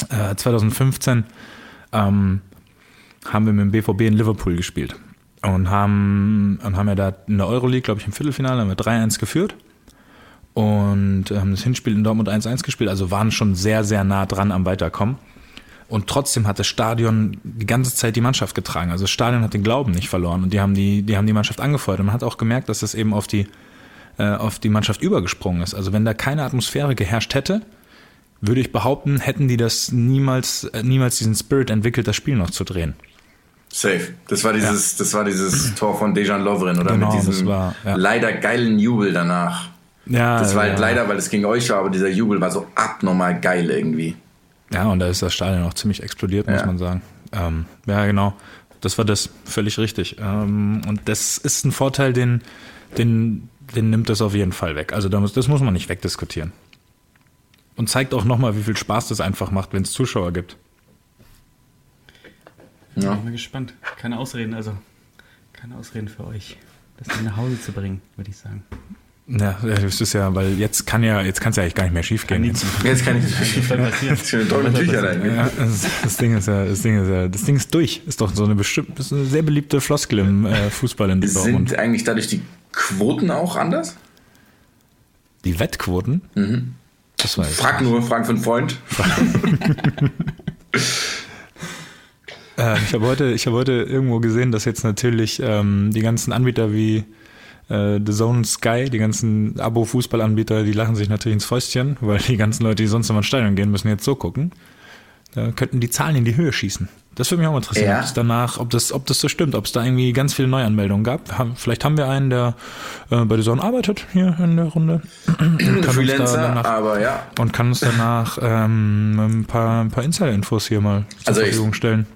Speaker 2: äh, 2015 ähm, haben wir mit dem BVB in Liverpool gespielt und haben, und haben ja da in der Euroleague, glaube ich, im Viertelfinale haben wir 3-1 geführt und haben das Hinspiel in Dortmund 1-1 gespielt, also waren schon sehr, sehr nah dran am Weiterkommen. Und trotzdem hat das Stadion die ganze Zeit die Mannschaft getragen. Also das Stadion hat den Glauben nicht verloren und die haben die, die haben die Mannschaft angefeuert. Und man hat auch gemerkt, dass das eben auf die, äh, auf die Mannschaft übergesprungen ist. Also wenn da keine Atmosphäre geherrscht hätte, würde ich behaupten, hätten die das niemals, äh, niemals diesen Spirit entwickelt, das Spiel noch zu drehen.
Speaker 3: Safe. Das war dieses, das war dieses Tor von Dejan Lovren, oder?
Speaker 2: Genau,
Speaker 3: Mit
Speaker 2: das
Speaker 3: diesem
Speaker 2: war, ja.
Speaker 3: leider geilen Jubel danach.
Speaker 2: Ja,
Speaker 3: Das war
Speaker 2: ja.
Speaker 3: halt leider, weil es gegen euch war, aber dieser Jubel war so abnormal geil irgendwie.
Speaker 2: Ja, und da ist das Stadion auch ziemlich explodiert, muss
Speaker 3: Ja.
Speaker 2: man sagen. Ähm, ja, genau. Das war das. Völlig richtig. Ähm, und das ist ein Vorteil, den, den, den nimmt das auf jeden Fall weg. Also da muss, das muss man nicht wegdiskutieren. Und zeigt auch nochmal, wie viel Spaß das einfach macht, wenn es Zuschauer gibt.
Speaker 3: Ja.
Speaker 4: Bin mal gespannt. Keine Ausreden, also keine Ausreden für euch, das nach Hause zu bringen, würde ich sagen.
Speaker 2: Ja, das ist ja, weil jetzt kann ja, jetzt kann es ja eigentlich gar nicht mehr schief gehen. Jetzt,
Speaker 3: Jetzt kann ich trockene Tücher da irgendwie.
Speaker 2: ja, das, das Ding ist ja, das Ding ist ja, das Ding ist durch. Ist doch so eine bestimmt, ist eine sehr beliebte Floskel im äh, Fußball in Dortmund.
Speaker 3: Sind eigentlich dadurch die Quoten auch anders?
Speaker 2: Die Wettquoten? Das weiß ich.
Speaker 3: Frag nur, frag für einen Freund.
Speaker 2: Äh, ich habe heute, ich habe heute irgendwo gesehen, dass jetzt natürlich ähm, die ganzen Anbieter wie äh, The Zone Sky, die ganzen Abo-Fußballanbieter, die lachen sich natürlich ins Fäustchen, weil die ganzen Leute, die sonst immer ins Stadion gehen, müssen jetzt so gucken. Da könnten die Zahlen in die Höhe schießen. Das würde mich auch mal interessieren,
Speaker 3: Ja.
Speaker 2: ob danach, ob das, ob das so stimmt, ob es da irgendwie ganz viele Neuanmeldungen gab. Haben, vielleicht haben wir einen, der äh, bei The Zone arbeitet hier in der Runde. Und kann uns da
Speaker 3: Freelancer,
Speaker 2: danach-
Speaker 3: aber ja.
Speaker 2: und kann uns danach ähm, ein paar, ein paar Insider-Infos hier mal zur
Speaker 3: Also ich-
Speaker 2: Verfügung stellen.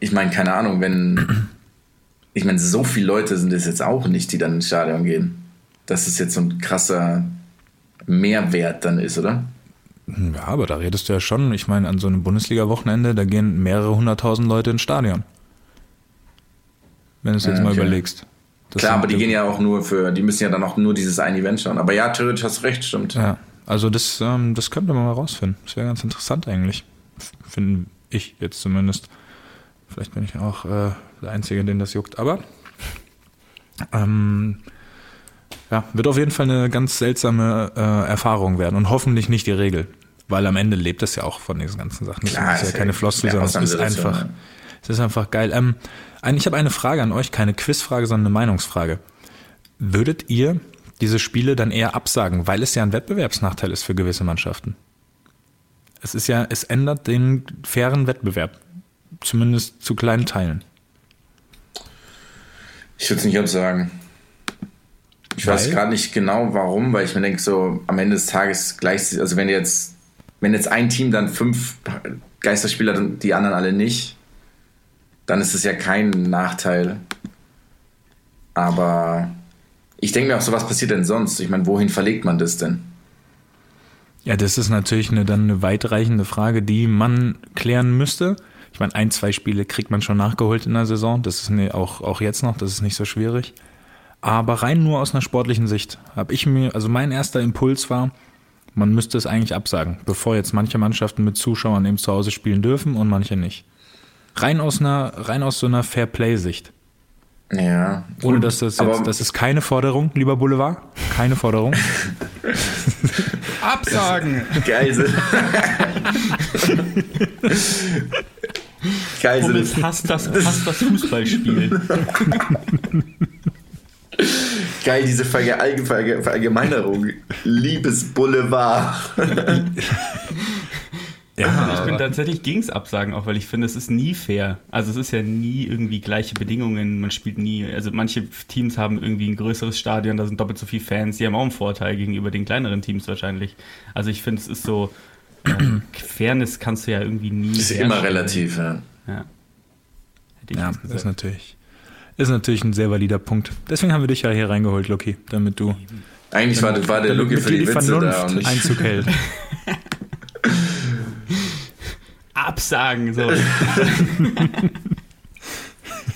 Speaker 3: Ich meine, keine Ahnung, wenn. Ich meine, so viele Leute sind es jetzt auch nicht, die dann ins Stadion gehen. Dass es jetzt so ein krasser Mehrwert dann ist, oder?
Speaker 2: Ja, aber da redest du ja schon. Ich meine, an so einem Bundesliga-Wochenende, da gehen mehrere hunderttausend Leute ins Stadion. Wenn du es jetzt
Speaker 3: Ja,
Speaker 2: mal
Speaker 3: okay.
Speaker 2: überlegst. Das
Speaker 3: Klar, aber die gehen ja auch nur für, die müssen ja dann auch nur dieses eine Event schauen. Aber ja, theoretisch hast du recht, stimmt.
Speaker 2: Ja, also das, ähm, das könnte man mal rausfinden. Das wäre ganz interessant eigentlich. Finde ich jetzt zumindest. Vielleicht bin ich auch äh, der Einzige, den das juckt. Aber ähm, ja, wird auf jeden Fall eine ganz seltsame äh, Erfahrung werden und hoffentlich nicht die Regel. Weil am Ende lebt es ja auch von diesen ganzen Sachen. Das
Speaker 3: Klar,
Speaker 2: ist ja
Speaker 3: ist ja
Speaker 2: keine
Speaker 3: eine
Speaker 2: sondern es ist
Speaker 3: Ausnahmesituation,
Speaker 2: einfach, es ist einfach geil. Ähm, ich habe eine Frage an euch, keine Quizfrage, sondern eine Meinungsfrage. Würdet ihr diese Spiele dann eher absagen, weil es ja ein Wettbewerbsnachteil ist für gewisse Mannschaften? Es ist ja, es ändert den fairen Wettbewerb. Zumindest zu kleinen Teilen.
Speaker 3: Ich würde es nicht absagen. Ich weiß
Speaker 2: Weil?
Speaker 3: gerade nicht genau warum, weil ich mir denke, so am Ende des Tages gleich, also wenn jetzt, wenn jetzt ein Team dann fünf Geisterspieler hat und die anderen alle nicht, dann ist es ja kein Nachteil. Aber ich denke mir auch so, was passiert denn sonst? Ich meine, wohin verlegt man das denn?
Speaker 2: Ja, das ist natürlich eine, dann eine weitreichende Frage, die man klären müsste. Ich meine, ein, zwei Spiele kriegt man schon nachgeholt in der Saison. Das ist ne, auch, auch jetzt noch, das ist nicht so schwierig. Aber rein nur aus einer sportlichen Sicht habe ich mir, also mein erster Impuls war, man müsste es eigentlich absagen, bevor jetzt manche Mannschaften mit Zuschauern eben zu Hause spielen dürfen und manche nicht. Rein aus einer, rein aus so einer Fair-Play-Sicht.
Speaker 3: Ja.
Speaker 2: Ohne dass das jetzt, das ist keine Forderung, lieber Boulevard. Keine Forderung.
Speaker 4: Absagen!
Speaker 3: geil sind. geil sind.
Speaker 4: Hummels hasst das, hasst das Fußballspiel.
Speaker 3: Geil, diese Verallgemeinerung. Liebes Boulevard.
Speaker 4: Ja, ich bin tatsächlich gegens Absagen auch, weil ich finde, es ist nie fair. Also es ist ja nie irgendwie gleiche Bedingungen. Man spielt nie. Also manche Teams haben irgendwie ein größeres Stadion, da sind doppelt so viele Fans. Die haben auch einen Vorteil gegenüber den kleineren Teams wahrscheinlich. Also ich finde, es ist so Fairness kannst du ja irgendwie nie.
Speaker 3: Ist immer relativ, ja.
Speaker 4: Ja, Hätte ich
Speaker 2: Ja, ist natürlich, ist natürlich ein sehr valider Punkt. Deswegen haben wir dich ja hier reingeholt, Loki, damit du
Speaker 3: Eigentlich war, war der
Speaker 2: damit
Speaker 3: Lucky
Speaker 2: mit
Speaker 3: für die
Speaker 2: die
Speaker 3: Witze da
Speaker 2: Vernunft
Speaker 3: und nicht.
Speaker 2: Einzug hält.
Speaker 4: Absagen, so.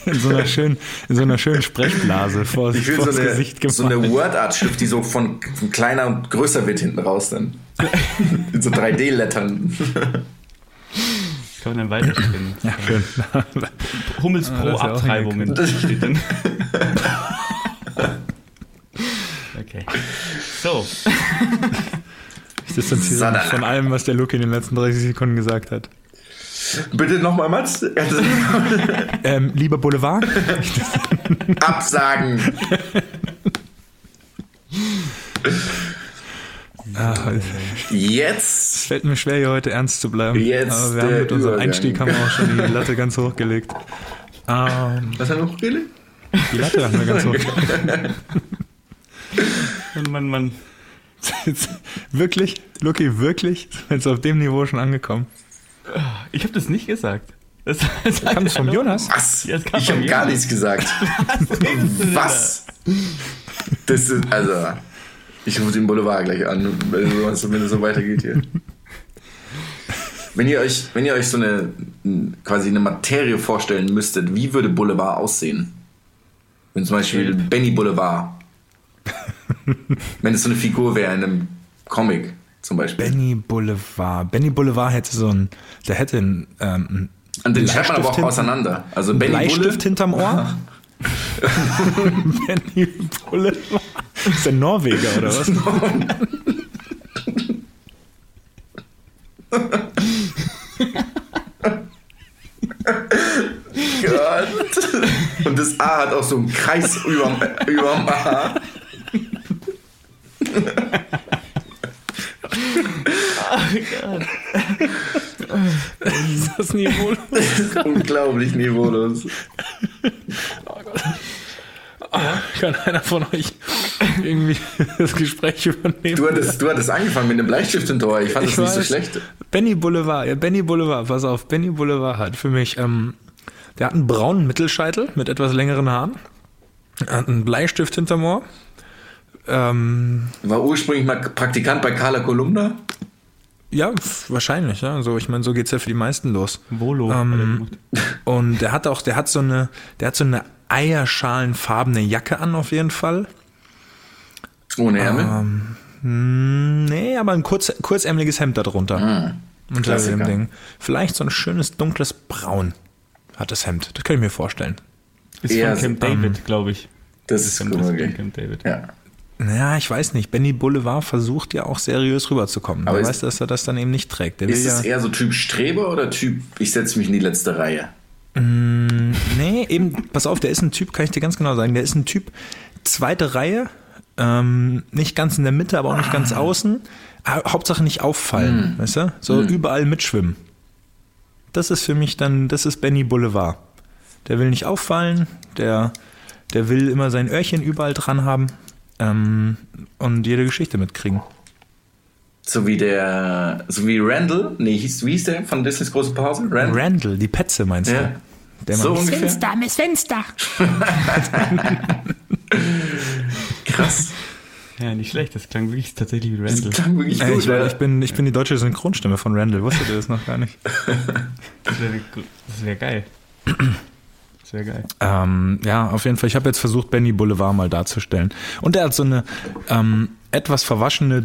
Speaker 2: In so einer schönen, in so einer schönen Sprechblase vor,
Speaker 3: Ich
Speaker 2: vor
Speaker 3: so
Speaker 2: das
Speaker 3: eine,
Speaker 2: Gesicht
Speaker 3: so eine. Word-Art-Schrift, die so von, von kleiner und größer wird hinten raus dann. In so 3D-Lettern.
Speaker 4: Kann man dann weiterspinnen.
Speaker 2: Ja, schön.
Speaker 4: Hummels
Speaker 2: Ah,
Speaker 4: pro
Speaker 2: das ist ja
Speaker 4: Abtreibungen steht dann. Okay. So,
Speaker 2: Ich distanziere mich von allem, was der Loki in den letzten 30 Sekunden gesagt hat.
Speaker 3: Bitte nochmal, Mats.
Speaker 2: Ähm, lieber Boulevard,
Speaker 3: Absagen.
Speaker 2: Ah,
Speaker 3: Jetzt.
Speaker 2: es fällt mir schwer, hier heute ernst zu bleiben.
Speaker 3: Jetzt
Speaker 2: Aber wir haben mit unserem
Speaker 3: Übergang.
Speaker 2: Einstieg haben wir auch schon die Latte ganz hochgelegt. Ähm,
Speaker 3: Was haben wir noch Rede?
Speaker 2: die Latte haben wir ganz hoch.
Speaker 4: Mann, Mann, Mann.
Speaker 2: Wirklich, Loki, wirklich? Sind wir jetzt auf dem Niveau schon angekommen?
Speaker 4: Ich habe das nicht gesagt. Das, das
Speaker 2: Kam das vom Jonas?
Speaker 3: Was?
Speaker 4: Ja,
Speaker 3: ich
Speaker 4: von
Speaker 3: habe gar nichts gesagt. Was? Das ist, also, ich rufe den Boulevard gleich an, wenn es so weitergeht hier. Wenn ihr euch, wenn ihr euch so eine quasi eine Materie vorstellen müsstet, wie würde Boulevard aussehen? Wenn zum Beispiel Benny Boulevard. wenn es so eine Figur wäre in einem Comic zum Beispiel.
Speaker 2: Benny Boulevard. Benny Boulevard hätte so ein, der hätte ein, ähm,
Speaker 3: Und den schreibt man aber auch auseinander. Also Benny
Speaker 2: Bleistift
Speaker 3: Bulle,
Speaker 2: hinterm Ohr. Benny Boulevard. Ist der Norweger oder was?
Speaker 3: Gott. Und das A hat auch so einen Kreis überm, überm A.
Speaker 2: ist das Niveau?
Speaker 3: Unglaublich niveaulos.
Speaker 2: Kann einer von euch irgendwie das Gespräch übernehmen?
Speaker 3: Du hattest, du hattest angefangen mit einem Bleistift im Tor. Ich fand das
Speaker 2: Ich
Speaker 3: nicht so schlecht.
Speaker 2: Benny Boulevard, ja, Benny Boulevard, pass auf, Benny Boulevard hat für mich, ähm, der hat einen braunen Mittelscheitel mit etwas längeren Haaren, Er hat einen Bleistift hinterm Ohr, ähm,
Speaker 3: War ursprünglich mal Praktikant bei Carla Kolumna.
Speaker 2: ja, wahrscheinlich, ja, so, ich meine, so geht's ja für die meisten los.
Speaker 4: Volo.
Speaker 2: Ähm, und der hat auch, der hat so eine, der hat so eine eierschalenfarbene Jacke an auf jeden Fall.
Speaker 3: Ohne Ärmel.
Speaker 2: Hm, Nee, aber ein kurz, kurzärmeliges Hemd darunter. Unter dem. Ding. Vielleicht so ein schönes dunkles Braun hat das Hemd. Das kann ich mir vorstellen.
Speaker 4: Ist
Speaker 3: eher
Speaker 4: von Camp
Speaker 2: so, ähm,
Speaker 4: David, glaube ich.
Speaker 3: das ist
Speaker 4: das von
Speaker 3: möglich.
Speaker 4: Camp David.
Speaker 3: Ja.
Speaker 2: Naja, ich weiß nicht. Benny Boulevard versucht ja auch seriös rüberzukommen.
Speaker 3: Aber er
Speaker 2: weiß,
Speaker 3: ist-
Speaker 2: dass er das dann eben nicht trägt. Der
Speaker 3: Ist
Speaker 2: ja,
Speaker 3: es eher so Typ Streber oder Typ, ich setze mich in die letzte Reihe?
Speaker 2: Nee, eben, pass auf, der ist ein Typ, kann ich dir ganz genau sagen, der ist ein Typ, zweite Reihe, ähm, nicht ganz in der Mitte, aber auch nicht ganz außen. Ha- Hauptsache nicht auffallen, weißt du? So überall mitschwimmen. Das ist für mich dann, das ist Benny Boulevard. Der will nicht auffallen, der, der will immer sein Öhrchen überall dran haben ähm, und jede Geschichte mitkriegen.
Speaker 3: So wie der, so wie Randall, nee, hieß, wie hieß der von Disneys große Pause? Randall?
Speaker 2: Randall, die Petze meinst
Speaker 3: Ja.
Speaker 2: du? Der
Speaker 3: So
Speaker 2: Mann-
Speaker 3: ungefähr.
Speaker 5: Miss Fenster.
Speaker 3: Krass.
Speaker 4: Ja, nicht schlecht. Das klang wirklich tatsächlich wie
Speaker 3: Das
Speaker 4: Randall.
Speaker 3: klang wirklich gut,
Speaker 2: ich, war, ich, bin, ich bin die deutsche Synchronstimme von Randall. Wusstet ihr das noch gar nicht?
Speaker 4: Das wäre wär geil. Das wäre geil.
Speaker 2: Ähm, ja, auf jeden Fall. Ich habe jetzt versucht, Benny Boulevard mal darzustellen. Und er hat so eine ähm, etwas verwaschene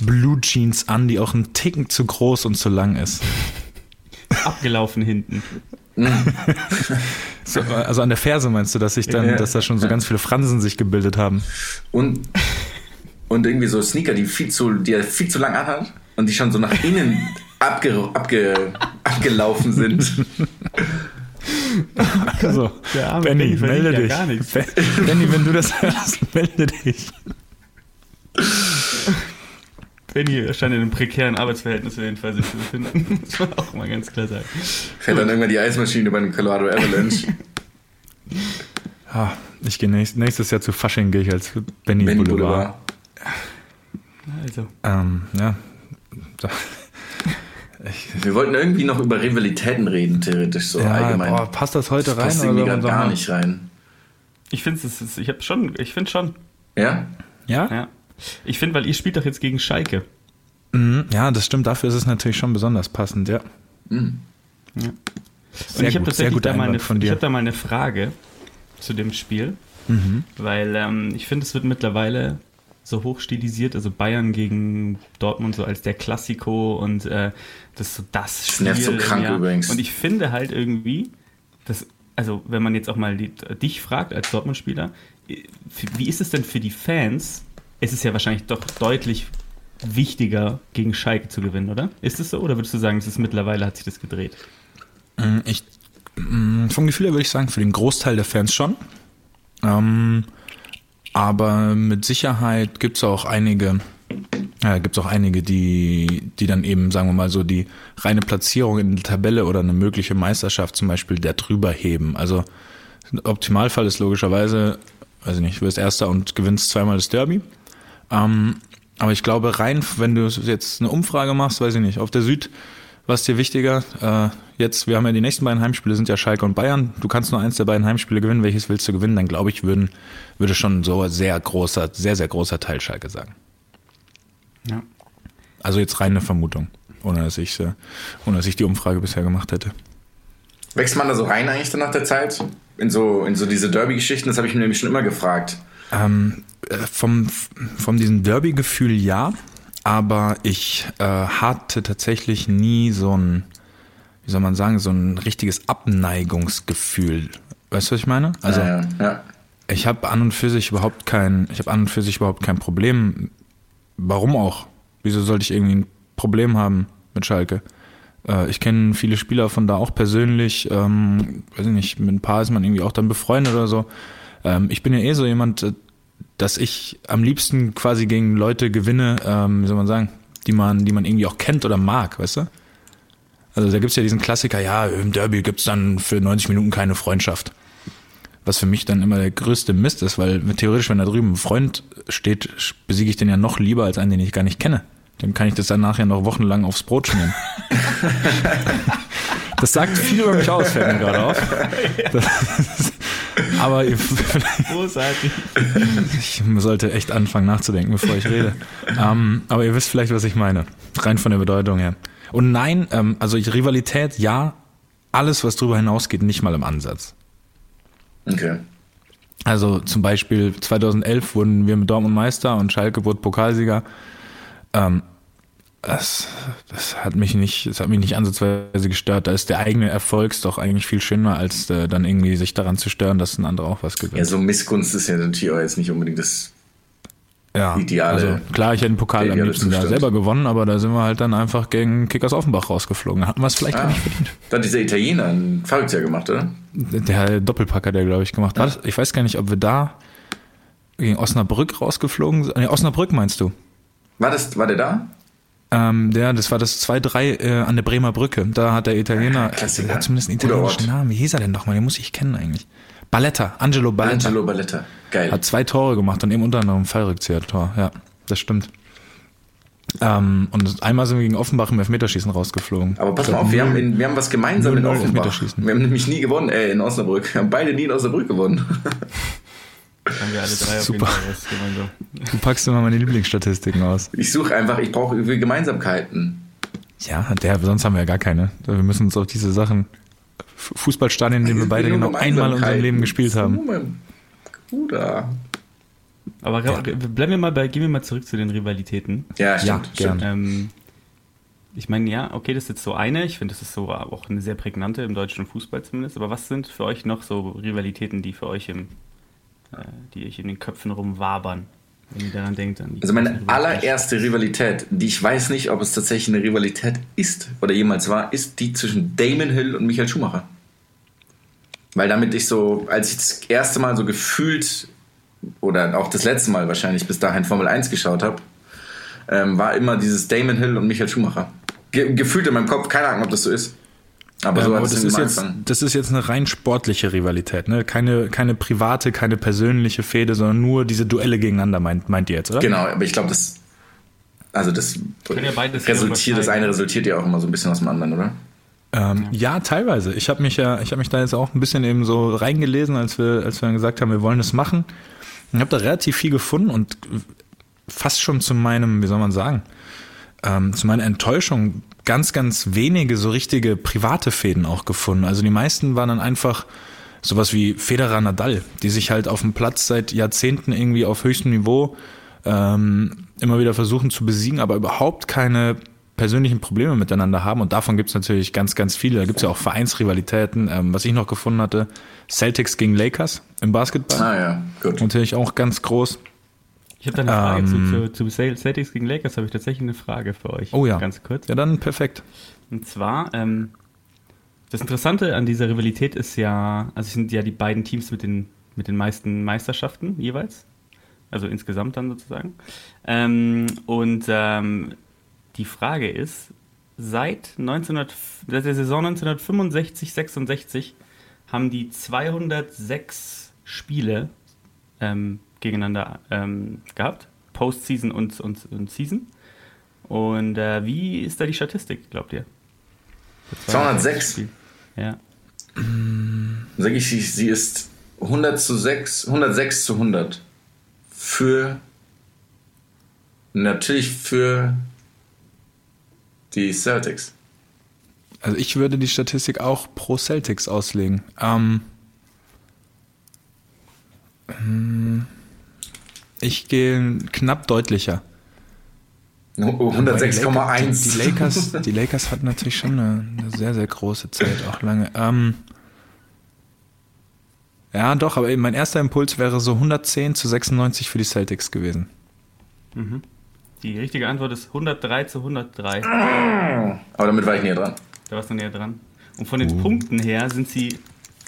Speaker 2: Blue Jeans an, die auch einen Ticken zu groß und zu lang ist.
Speaker 4: Abgelaufen hinten.
Speaker 2: So, also an der Ferse meinst du, dass sich dann,
Speaker 3: Ja.
Speaker 2: dass da schon so ganz viele Fransen sich gebildet haben?
Speaker 3: Und, und irgendwie so Sneaker, die viel zu, die er viel zu lang anhat und die schon so nach innen abge, abge, abgelaufen sind.
Speaker 2: So,
Speaker 4: Der arme
Speaker 2: Benny, melde
Speaker 4: ja
Speaker 2: dich. Benny, wenn du das hörst, melde dich.
Speaker 4: Benny scheint in einem prekären Arbeitsverhältnis auf jeden Fall sich zu befinden. Muss man auch mal ganz klar sagen.
Speaker 3: Fährt dann irgendwann die Eismaschine bei dem Colorado Avalanche.
Speaker 2: Ah, ich gehe nächst, nächstes Jahr zu Fasching, gehe ich als Benny,
Speaker 3: Ben
Speaker 2: Boulevard.
Speaker 3: Boulevard.
Speaker 4: Also,
Speaker 2: Ähm, ja. Da-
Speaker 3: Wir wollten irgendwie noch über Rivalitäten reden, theoretisch, so
Speaker 2: ja,
Speaker 3: allgemein.
Speaker 2: boah, passt das heute
Speaker 3: das
Speaker 2: rein?
Speaker 3: passt irgendwie
Speaker 2: wir
Speaker 3: gar nicht rein.
Speaker 4: ich finde es, ich habe schon, ich finde schon,
Speaker 3: Ja?
Speaker 2: Ja?
Speaker 4: ja. Ich finde, weil ihr spielt doch jetzt gegen Schalke.
Speaker 2: Mhm, ja, das stimmt. Dafür ist es natürlich schon besonders passend, ja.
Speaker 3: Hm.
Speaker 4: Ja.
Speaker 2: Sehr
Speaker 4: und ich habe tatsächlich da mal eine, ich habe da mal eine Frage zu dem Spiel,
Speaker 2: Mhm.
Speaker 4: weil ähm, ich finde, es wird mittlerweile so hoch stilisiert, also Bayern gegen Dortmund so als der Klassiko und äh, das ist so das Spiel.
Speaker 3: nervt so krank
Speaker 4: Jahr.
Speaker 3: übrigens.
Speaker 4: Und ich finde halt irgendwie, dass, also wenn man jetzt auch mal die, dich fragt als Dortmund-Spieler, wie ist es denn für die Fans? Es ist ja wahrscheinlich doch deutlich wichtiger, gegen Schalke zu gewinnen, oder? Ist es so? Oder würdest du sagen, es ist mittlerweile hat sich das gedreht?
Speaker 2: Mm, Ich, mm, vom Gefühl her würde ich sagen, für den Großteil der Fans schon. Ähm, aber mit Sicherheit gibt es auch einige, ja, gibt's auch einige, die, die dann eben, sagen wir mal so, die reine Platzierung in der Tabelle oder eine mögliche Meisterschaft zum Beispiel der drüber heben. Also Optimalfall ist logischerweise, weiß ich nicht, du wirst Erster und gewinnst zweimal das Derby. Ähm, aber ich glaube, rein, wenn du jetzt eine Umfrage machst, weiß ich nicht, auf der Süd, was dir wichtiger? Äh, jetzt, wir haben ja die nächsten beiden Heimspiele, sind ja Schalke und Bayern. Du kannst nur eins der beiden Heimspiele gewinnen. Welches willst du gewinnen? Dann glaube ich, würden, würde schon so ein sehr großer, sehr, sehr großer Teil Schalke sagen.
Speaker 4: Ja.
Speaker 2: Also jetzt reine Vermutung, ohne dass ich, äh, ohne dass ich die Umfrage bisher gemacht hätte.
Speaker 3: Wächst man da so rein eigentlich dann nach der Zeit? In so, in so diese Derby-Geschichten? Das habe ich mir nämlich schon immer gefragt.
Speaker 2: Ähm, äh, vom, vom diesem Derby-Gefühl ja, aber ich äh, hatte tatsächlich nie so ein, wie soll man sagen, so ein richtiges Abneigungsgefühl. Weißt du, was ich meine? Also
Speaker 3: ja, ja. ja.
Speaker 2: ich habe an und für sich überhaupt kein, ich habe an und für sich überhaupt kein Problem. Warum auch? Wieso sollte ich irgendwie ein Problem haben mit Schalke? Äh, ich kenne viele Spieler von da auch persönlich. Ähm, weiß ich nicht, mit ein paar ist man irgendwie auch dann befreundet oder so. Ähm, ich bin ja eh so jemand, äh, dass ich am liebsten quasi gegen Leute gewinne, ähm, wie soll man sagen, die man, die man irgendwie auch kennt oder mag, weißt du? Also da gibt's ja diesen Klassiker, ja, im Derby gibt's dann für 90 Minuten keine Freundschaft. Was für mich dann immer der größte Mist ist, weil theoretisch, wenn da drüben ein Freund steht, besiege ich den ja noch lieber als einen, den ich gar nicht kenne. Dem kann ich das dann nachher noch wochenlang aufs Brot schmieren. das sagt viel über mich aus, fällt mir gerade auf. Das, aber ihr,
Speaker 4: Großartig.
Speaker 2: ich sollte echt anfangen nachzudenken, bevor ich rede. Ähm, aber ihr wisst vielleicht, was ich meine. Rein von der Bedeutung her. Und nein, ähm, also Rivalität, ja, alles, was drüber hinausgeht, nicht mal im Ansatz.
Speaker 3: Okay.
Speaker 2: Also zum Beispiel 2011 wurden wir mit Dortmund Meister und Schalke wurde Pokalsieger. Ähm, das, das hat mich nicht, das hat mich nicht ansatzweise gestört. Da ist der eigene Erfolg doch eigentlich viel schöner, als äh, dann irgendwie sich daran zu stören, dass ein anderer auch was gewinnt.
Speaker 3: Ja, so Missgunst ist ja natürlich auch jetzt nicht unbedingt das.
Speaker 2: ja,
Speaker 3: ideale-
Speaker 2: Also klar, ich hätte den Pokal am liebsten da selber gewonnen, aber da sind wir halt dann einfach gegen Kickers Offenbach rausgeflogen. Da hatten wir es vielleicht gar
Speaker 3: Ah,
Speaker 2: nicht verdient.
Speaker 3: da hat dieser Italiener ein Verrückter gemacht, oder?
Speaker 2: Der Doppelpacker, der glaube ich gemacht hat. Ich weiß gar nicht, ob wir da gegen Osnabrück rausgeflogen sind. Nee, Osnabrück meinst du?
Speaker 3: War, das, war der da?
Speaker 2: Ähm, der, das war das 2-3 äh, an der Bremer Brücke. Da hat der Italiener,
Speaker 3: Klassiker.
Speaker 2: der hat zumindest einen italienischen. Namen. Wie hieß er denn doch mal? Den muss ich kennen eigentlich. Balletta, Angelo Balletta.
Speaker 3: Angelo Balletta. Geil.
Speaker 2: Hat zwei Tore gemacht und eben unter anderem Fallrückzieher-Tor. Ja, das stimmt. Ähm, und einmal sind wir gegen Offenbach im Elfmeterschießen rausgeflogen.
Speaker 3: Aber pass mal auf, wir haben, in, wir haben was gemeinsam in
Speaker 2: 0-0
Speaker 3: Offenbach. Wir haben nämlich nie gewonnen, äh, in Osnabrück. Wir haben beide nie in Osnabrück gewonnen.
Speaker 4: Haben wir alle drei auf
Speaker 2: Super.
Speaker 4: jeden Fall was gemeinsam.
Speaker 2: Du packst immer meine Lieblingsstatistiken aus.
Speaker 3: Ich suche einfach, ich brauche irgendwie Gemeinsamkeiten.
Speaker 2: Ja, der, sonst haben wir ja gar keine. Wir müssen uns auf diese Sachen. Fußballstadien, in denen wir beide
Speaker 3: Nur
Speaker 2: genau einmal in unserem Leben gespielt haben.
Speaker 3: Bruder.
Speaker 4: Aber
Speaker 2: Ja.
Speaker 4: bleiben wir mal bei, gehen wir mal zurück zu den Rivalitäten.
Speaker 3: Ja,
Speaker 2: Ja,
Speaker 3: stimmt.
Speaker 2: gern.
Speaker 3: stimmt.
Speaker 4: Ähm, ich meine, ja, okay, das ist jetzt so eine. Ich finde, das ist so auch eine sehr prägnante im deutschen Fußball zumindest. Aber was sind für euch noch so Rivalitäten, die für euch im, die euch in den Köpfen rumwabern, wenn ihr daran denkt?
Speaker 3: Also meine
Speaker 4: ganzen Rivalitäten?
Speaker 3: allererste Rivalität, die ich weiß nicht, ob es tatsächlich eine Rivalität ist oder jemals war, ist die zwischen Damon Hill und Michael Schumacher. Weil damit ich so, als ich das erste Mal so gefühlt oder auch das letzte Mal wahrscheinlich bis dahin Formel 1 geschaut habe, ähm, war immer dieses Damon Hill und Michael Schumacher. Ge gefühlt in meinem Kopf, keine Ahnung, ob das so ist. Aber
Speaker 2: Ja,
Speaker 3: so
Speaker 2: aber
Speaker 3: hat es
Speaker 2: das, ist jetzt, das ist jetzt eine rein sportliche Rivalität, ne? Keine, keine private, keine persönliche Fehde, sondern nur diese Duelle gegeneinander, meint, meint ihr jetzt, oder?
Speaker 3: Genau, aber ich glaube, das. Also das
Speaker 4: ja
Speaker 3: resultiert, das eine resultiert ja auch immer so ein bisschen aus dem anderen, oder?
Speaker 2: Ähm, ja. teilweise. Ich habe mich ja, ich habe mich da jetzt auch ein bisschen eben so reingelesen, als wir, als wir dann gesagt haben, wir wollen das machen. Und habe da relativ viel gefunden und fast schon zu meinem, wie soll man sagen, ähm, zu meiner Enttäuschung ganz, ganz wenige so richtige private Fäden auch gefunden. Also die meisten waren dann einfach sowas wie Federer Nadal, die sich halt auf dem Platz seit Jahrzehnten irgendwie auf höchstem Niveau ähm, immer wieder versuchen zu besiegen, aber überhaupt keine persönlichen Probleme miteinander haben. Und davon gibt es natürlich ganz, ganz viele. Da gibt es ja auch Vereinsrivalitäten. Ähm, was ich noch gefunden hatte, Celtics gegen Lakers im Basketball.
Speaker 3: Ah ja, gut.
Speaker 2: Natürlich auch ganz groß.
Speaker 4: Ich habe da eine Frage
Speaker 2: Ähm,
Speaker 4: zu, zu, zu Celtics gegen Lakers, habe ich tatsächlich eine Frage für euch.
Speaker 2: Oh ja.
Speaker 4: Ganz kurz.
Speaker 2: Ja, dann perfekt.
Speaker 4: Und zwar, ähm, das Interessante an dieser Rivalität ist ja, also es sind ja die beiden Teams mit den, mit den meisten Meisterschaften jeweils. Also insgesamt dann sozusagen. Ähm, und ähm, die Frage ist, seit, 1900, seit der Saison 1965-66 haben die 206 Spiele ähm, gegeneinander ähm, gehabt. Postseason und, und, und Season. Und äh, wie ist da die Statistik, glaubt ihr? Für
Speaker 3: 206?
Speaker 4: Spiel. Ja.
Speaker 3: Sag ich, sie- sie ist 100 zu 6, 106 zu 100. Für. Natürlich für die Celtics.
Speaker 2: Also ich würde die Statistik auch pro Celtics auslegen. Ähm, ähm, ich gehe knapp deutlicher.
Speaker 3: Oh, 106,1.
Speaker 2: Die, Lakers, die Lakers hatten natürlich schon eine, eine sehr, sehr große Zeit, auch lange. Ähm, ja, doch, aber mein erster Impuls wäre so 110 zu 96 für die Celtics gewesen.
Speaker 4: Die richtige Antwort ist 103 zu 103.
Speaker 3: Aber damit war ich näher dran.
Speaker 4: Da warst du näher dran. Und von den Punkten her sind sie,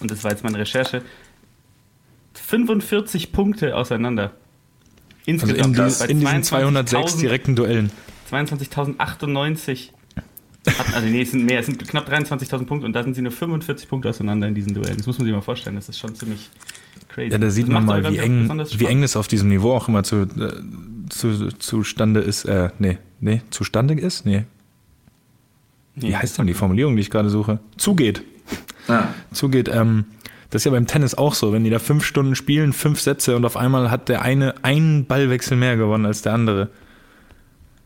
Speaker 4: und das war jetzt meine Recherche, 45 Punkte auseinander.
Speaker 2: Also
Speaker 4: Insgesamt
Speaker 2: in,
Speaker 3: das
Speaker 2: die,
Speaker 4: bei
Speaker 2: in diesen 206
Speaker 4: 22.000
Speaker 2: direkten Duellen.
Speaker 4: 22.098. Hat- Also nee, es sind mehr, es sind knapp 23.000 Punkte und da sind sie nur 45 Punkte auseinander in diesen Duellen. Das muss man sich mal vorstellen, das ist schon ziemlich crazy.
Speaker 2: Ja, da sieht
Speaker 4: Das
Speaker 2: man mal, wie eng, wie eng das auf diesem Niveau auch immer zu, äh, zu, zustande ist. Äh, nee, nee, zustande ist? Nee. Wie
Speaker 4: Nee.
Speaker 2: heißt denn die Formulierung, die ich gerade suche? Zugeht.
Speaker 3: Ja.
Speaker 2: Zugeht. Ähm, das ist ja beim Tennis auch so. Wenn die da fünf Stunden spielen, fünf Sätze und auf einmal hat der eine einen Ballwechsel mehr gewonnen als der andere.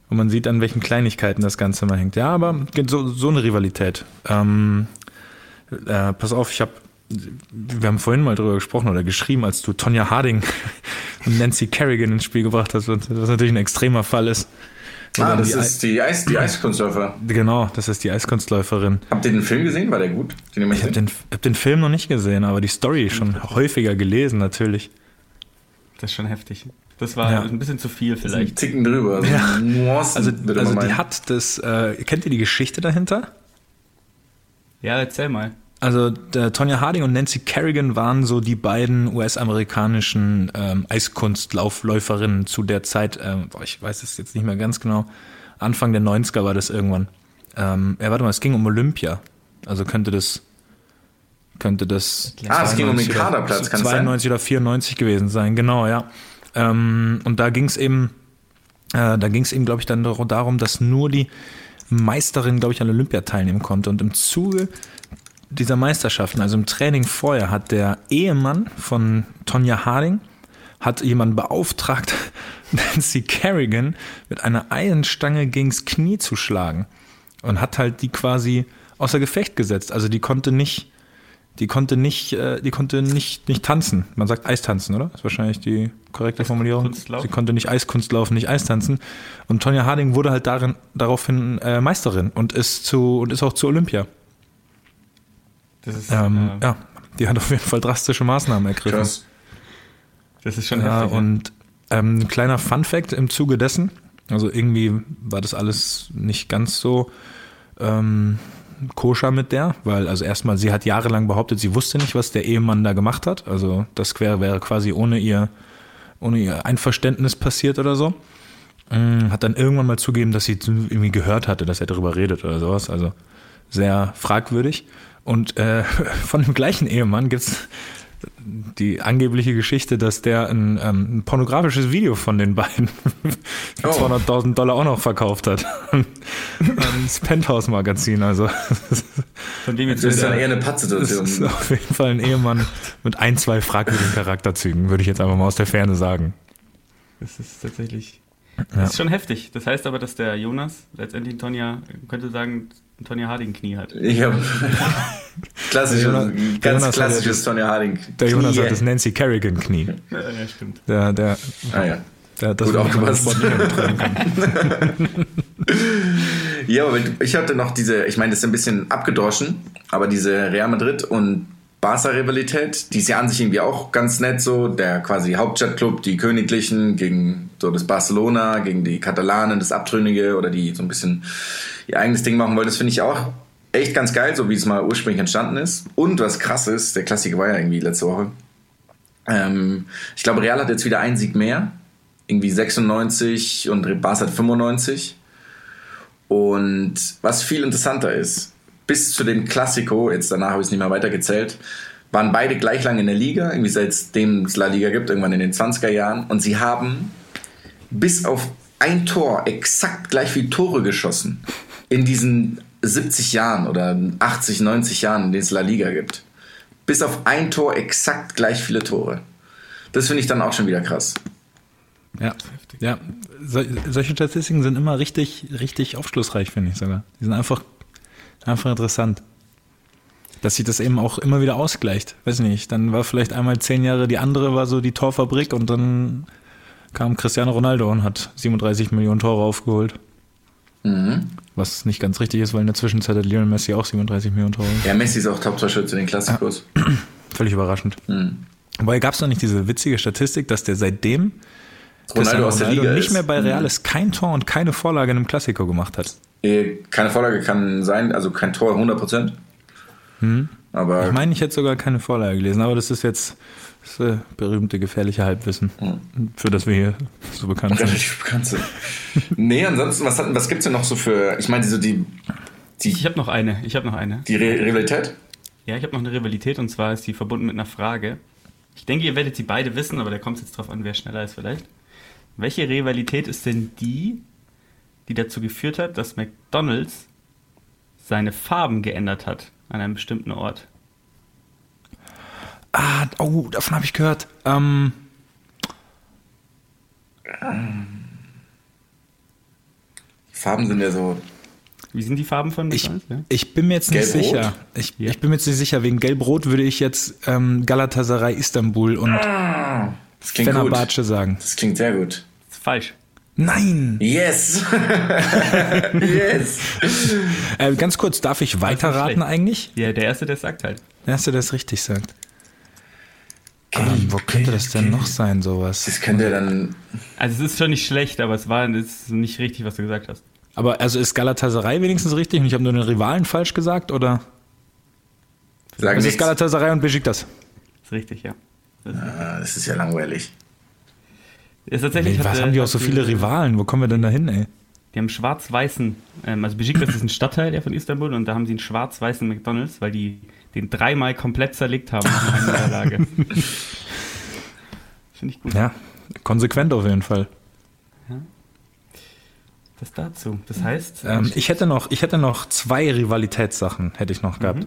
Speaker 2: Und man sieht, an welchen Kleinigkeiten das Ganze mal hängt. Ja, aber so, so eine Rivalität. Ähm, äh, pass auf, ich habe, wir haben vorhin mal drüber gesprochen oder geschrieben, als du Tonja Harding und Nancy Kerrigan ins Spiel gebracht hast, was natürlich ein extremer Fall ist.
Speaker 3: Ah, das
Speaker 2: die
Speaker 3: ist die, Eis, die Eiskunstläufer.
Speaker 2: Ei- genau, das ist die Eiskunstläuferin.
Speaker 3: Habt ihr den Film gesehen? War der gut? Den
Speaker 2: Ich habe den, hab den Film noch nicht gesehen, aber die Story schon häufiger gelesen natürlich.
Speaker 4: Das ist schon heftig. Das war
Speaker 2: Ja.
Speaker 4: ein bisschen zu viel
Speaker 3: Ein
Speaker 4: vielleicht.
Speaker 3: Ticken drüber. Also
Speaker 2: Ja.
Speaker 3: Nuancen,
Speaker 2: Also, also die
Speaker 3: meinen.
Speaker 2: hat das, äh, kennt ihr die Geschichte dahinter?
Speaker 4: Ja, erzähl mal.
Speaker 2: Also der Tonya Harding und Nancy Kerrigan waren so die beiden US-amerikanischen ähm, Eiskunstlaufläuferinnen zu der Zeit, ähm, boah, ich weiß es jetzt nicht mehr ganz genau, Anfang der 90er war das irgendwann. Ähm, ja, warte mal, es ging um Olympia. Also könnte das könnte das
Speaker 3: Ah, es ging um den
Speaker 2: 92
Speaker 3: Kaderplatz, kann es sein?
Speaker 2: 92 oder 94 gewesen sein, genau, ja. Ähm, und da ging es eben, äh, da ging es eben, glaube ich, dann dar- darum, dass nur die Meisterin, glaube ich, an Olympia teilnehmen konnte. Und im Zuge dieser Meisterschaften, also im Training vorher, hat der Ehemann von Tonja Harding hat jemanden beauftragt, Nancy Kerrigan mit einer Eisenstange gegens Knie zu schlagen und hat halt die quasi außer Gefecht gesetzt. Also die konnte nicht, die konnte nicht, äh, die konnte nicht, nicht tanzen. Man sagt Eistanzen, oder? ist wahrscheinlich die korrekte Formulierung. Sie konnte nicht Eiskunst laufen, nicht Eistanzen. Und Tonja Harding wurde halt darin, daraufhin äh, Meisterin und ist zu und ist auch zu Olympia.
Speaker 4: Das ist,
Speaker 2: Ähm,
Speaker 4: äh,
Speaker 2: ja, die hat auf jeden Fall drastische Maßnahmen ergriffen.
Speaker 3: Krass.
Speaker 4: das ist schon
Speaker 2: Ja,
Speaker 4: heftig.
Speaker 2: und ähm, ein kleiner Fun-Fact im Zuge dessen, also irgendwie war das alles nicht ganz so ähm, koscher mit der, weil also erstmal, sie hat jahrelang behauptet, sie wusste nicht, was der Ehemann da gemacht hat. Also das wäre, wäre quasi ohne ihr, ohne ihr Einverständnis passiert oder so. mh, hat dann irgendwann mal zugegeben, dass sie irgendwie gehört hatte, dass er darüber redet oder sowas. Also sehr fragwürdig. Und äh, von dem gleichen Ehemann gibt's die angebliche Geschichte, dass der ein, ähm, ein pornografisches Video von den beiden für
Speaker 3: Oh.
Speaker 2: 200.000 Dollar auch noch verkauft hat. Ans Penthouse-Magazin. Also
Speaker 4: Von dem jetzt
Speaker 3: Das ist dann eher eine
Speaker 2: das
Speaker 3: Pattsituation.
Speaker 2: ist auf jeden Fall ein Ehemann mit ein, zwei fragwürdigen Charakterzügen, würde ich jetzt einfach mal aus der Ferne sagen.
Speaker 4: Das ist tatsächlich.
Speaker 2: Ja.
Speaker 4: Das ist schon heftig. Das heißt aber, dass der Jonas letztendlich ein Tonja, könnte sagen, ein Tonja Harding Knie hat.
Speaker 3: Ich hab klassisches,
Speaker 2: Der Jonas- der
Speaker 3: ganz
Speaker 2: Jonas hat
Speaker 3: klassisches Tony Harding.
Speaker 2: Der Jonas
Speaker 3: Knie.
Speaker 2: hat das Nancy Kerrigan-Knie.
Speaker 4: Ja, ja stimmt.
Speaker 2: Der, der,
Speaker 3: Ah, ja.
Speaker 2: der hat das
Speaker 3: Gut aufgepasst. Ja, aber ich hatte noch diese, ich meine, das ist ein bisschen abgedroschen, aber diese Real Madrid und Barca-Rivalität, die ist ja an sich irgendwie auch ganz nett so. Der quasi Hauptstadtclub, die Königlichen gegen so das Barcelona, gegen die Katalanen, das Abtrünnige oder die so ein bisschen ihr eigenes Ding machen wollen. Das finde ich auch echt ganz geil, so wie es mal ursprünglich entstanden ist. Und was krass ist, der Klassiker war ja irgendwie letzte Woche. Ähm, ich glaube, Real hat jetzt wieder einen Sieg mehr. Irgendwie 96 und Barca hat 95. Und was viel interessanter ist, bis zu dem Klassiko, jetzt danach habe ich es nicht mehr weitergezählt, waren beide gleich lang in der Liga, irgendwie seitdem es La Liga gibt, irgendwann in den 20er Jahren. Und sie haben bis auf ein Tor exakt gleich viele Tore geschossen in diesen 70 Jahren oder 80, 90 Jahren, in denen es La Liga gibt. Bis auf ein Tor exakt gleich viele Tore. Das finde ich dann auch schon wieder krass.
Speaker 2: Ja, ja. Sol solche Statistiken sind immer richtig, richtig aufschlussreich, finde ich sogar. Die sind einfach, einfach interessant. Dass sich das eben auch immer wieder ausgleicht. Weiß nicht, dann war vielleicht einmal zehn Jahre die andere, war so die Torfabrik und dann kam Cristiano Ronaldo und hat 37 Millionen Tore aufgeholt.
Speaker 3: Mhm.
Speaker 2: Was nicht ganz richtig ist, weil in der Zwischenzeit hat Lionel Messi auch 37 Millionen Tore.
Speaker 3: Ja, Messi ist auch Top-Torschütze in den Klassikos.
Speaker 2: Völlig überraschend.
Speaker 3: Mhm.
Speaker 2: Wobei gab es noch nicht diese witzige Statistik, dass der seitdem
Speaker 3: Ronaldo der Liga
Speaker 2: nicht mehr bei Real
Speaker 3: Mhm.
Speaker 2: ist, kein Tor und keine Vorlage in einem Klassiko gemacht hat.
Speaker 3: Eh, Keine Vorlage kann sein, also kein Tor 100%. Aber
Speaker 2: Ich meine, ich hätte sogar keine Vorlage gelesen, aber das ist jetzt das äh, berühmte gefährliche Halbwissen, für das wir hier so bekannt sind.
Speaker 3: relativ bekannt sind. nee, ansonsten, was, hat- was gibt es denn noch so für, ich meine, so die, die,
Speaker 4: Ich habe noch eine. Ich habe noch eine.
Speaker 3: die Re Rivalität?
Speaker 4: Ja, ich habe noch eine Rivalität und zwar ist die verbunden mit einer Frage. Ich denke, ihr werdet sie beide wissen, aber da kommt es jetzt drauf an, wer schneller ist vielleicht. Welche Rivalität ist denn die, die dazu geführt hat, dass McDonald's seine Farben geändert hat an einem bestimmten Ort?
Speaker 2: Ah, oh, davon habe ich gehört. Ähm,
Speaker 3: Die Farben sind ja so,
Speaker 4: Wie sind die Farben von
Speaker 2: ich,
Speaker 4: McDonald's? ja?
Speaker 2: ich bin mir jetzt nicht sicher. Ich,
Speaker 4: Ja.
Speaker 2: ich bin mir jetzt nicht sicher. Wegen Gelb-Rot würde ich jetzt ähm, Galatasaray Istanbul und
Speaker 3: das klingt gut.
Speaker 2: Fenerbahce sagen.
Speaker 3: Das klingt sehr gut.
Speaker 4: Das ist falsch.
Speaker 2: Nein!
Speaker 3: Yes! yes!
Speaker 2: Äh, ganz kurz, darf ich weiterraten eigentlich?
Speaker 4: Ja, der Erste, der es sagt halt.
Speaker 2: Der Erste, der es richtig sagt. Ähm, wo könnte das denn noch sein, sowas?
Speaker 3: Das könnte dann,
Speaker 4: Also es ist schon nicht schlecht, aber es war es ist nicht richtig, was du gesagt hast.
Speaker 2: Aber also ist Galatasaray wenigstens richtig und ich habe nur den Rivalen falsch gesagt oder?
Speaker 3: sagen
Speaker 2: Es ist
Speaker 3: nichts.
Speaker 2: Galatasaray und Besiktas.
Speaker 4: ist richtig, ja. Das
Speaker 3: Ah, das ist ja langweilig.
Speaker 4: Ist tatsächlich
Speaker 2: Was
Speaker 4: hatte-
Speaker 2: haben die auch so viele Rivalen? Wo kommen wir denn da hin, ey?
Speaker 4: Die haben schwarz-weißen, ähm, also Besiktas ist ein Stadtteil der von Istanbul und da haben sie einen schwarz-weißen McDonalds, weil die den dreimal komplett zerlegt haben nach einer Niederlage. Finde ich gut.
Speaker 2: Ja, konsequent auf jeden Fall.
Speaker 4: Das dazu. Das heißt,
Speaker 2: Ähm, ich hätte noch, ich hätte noch zwei Rivalitätssachen, hätte ich noch gehabt.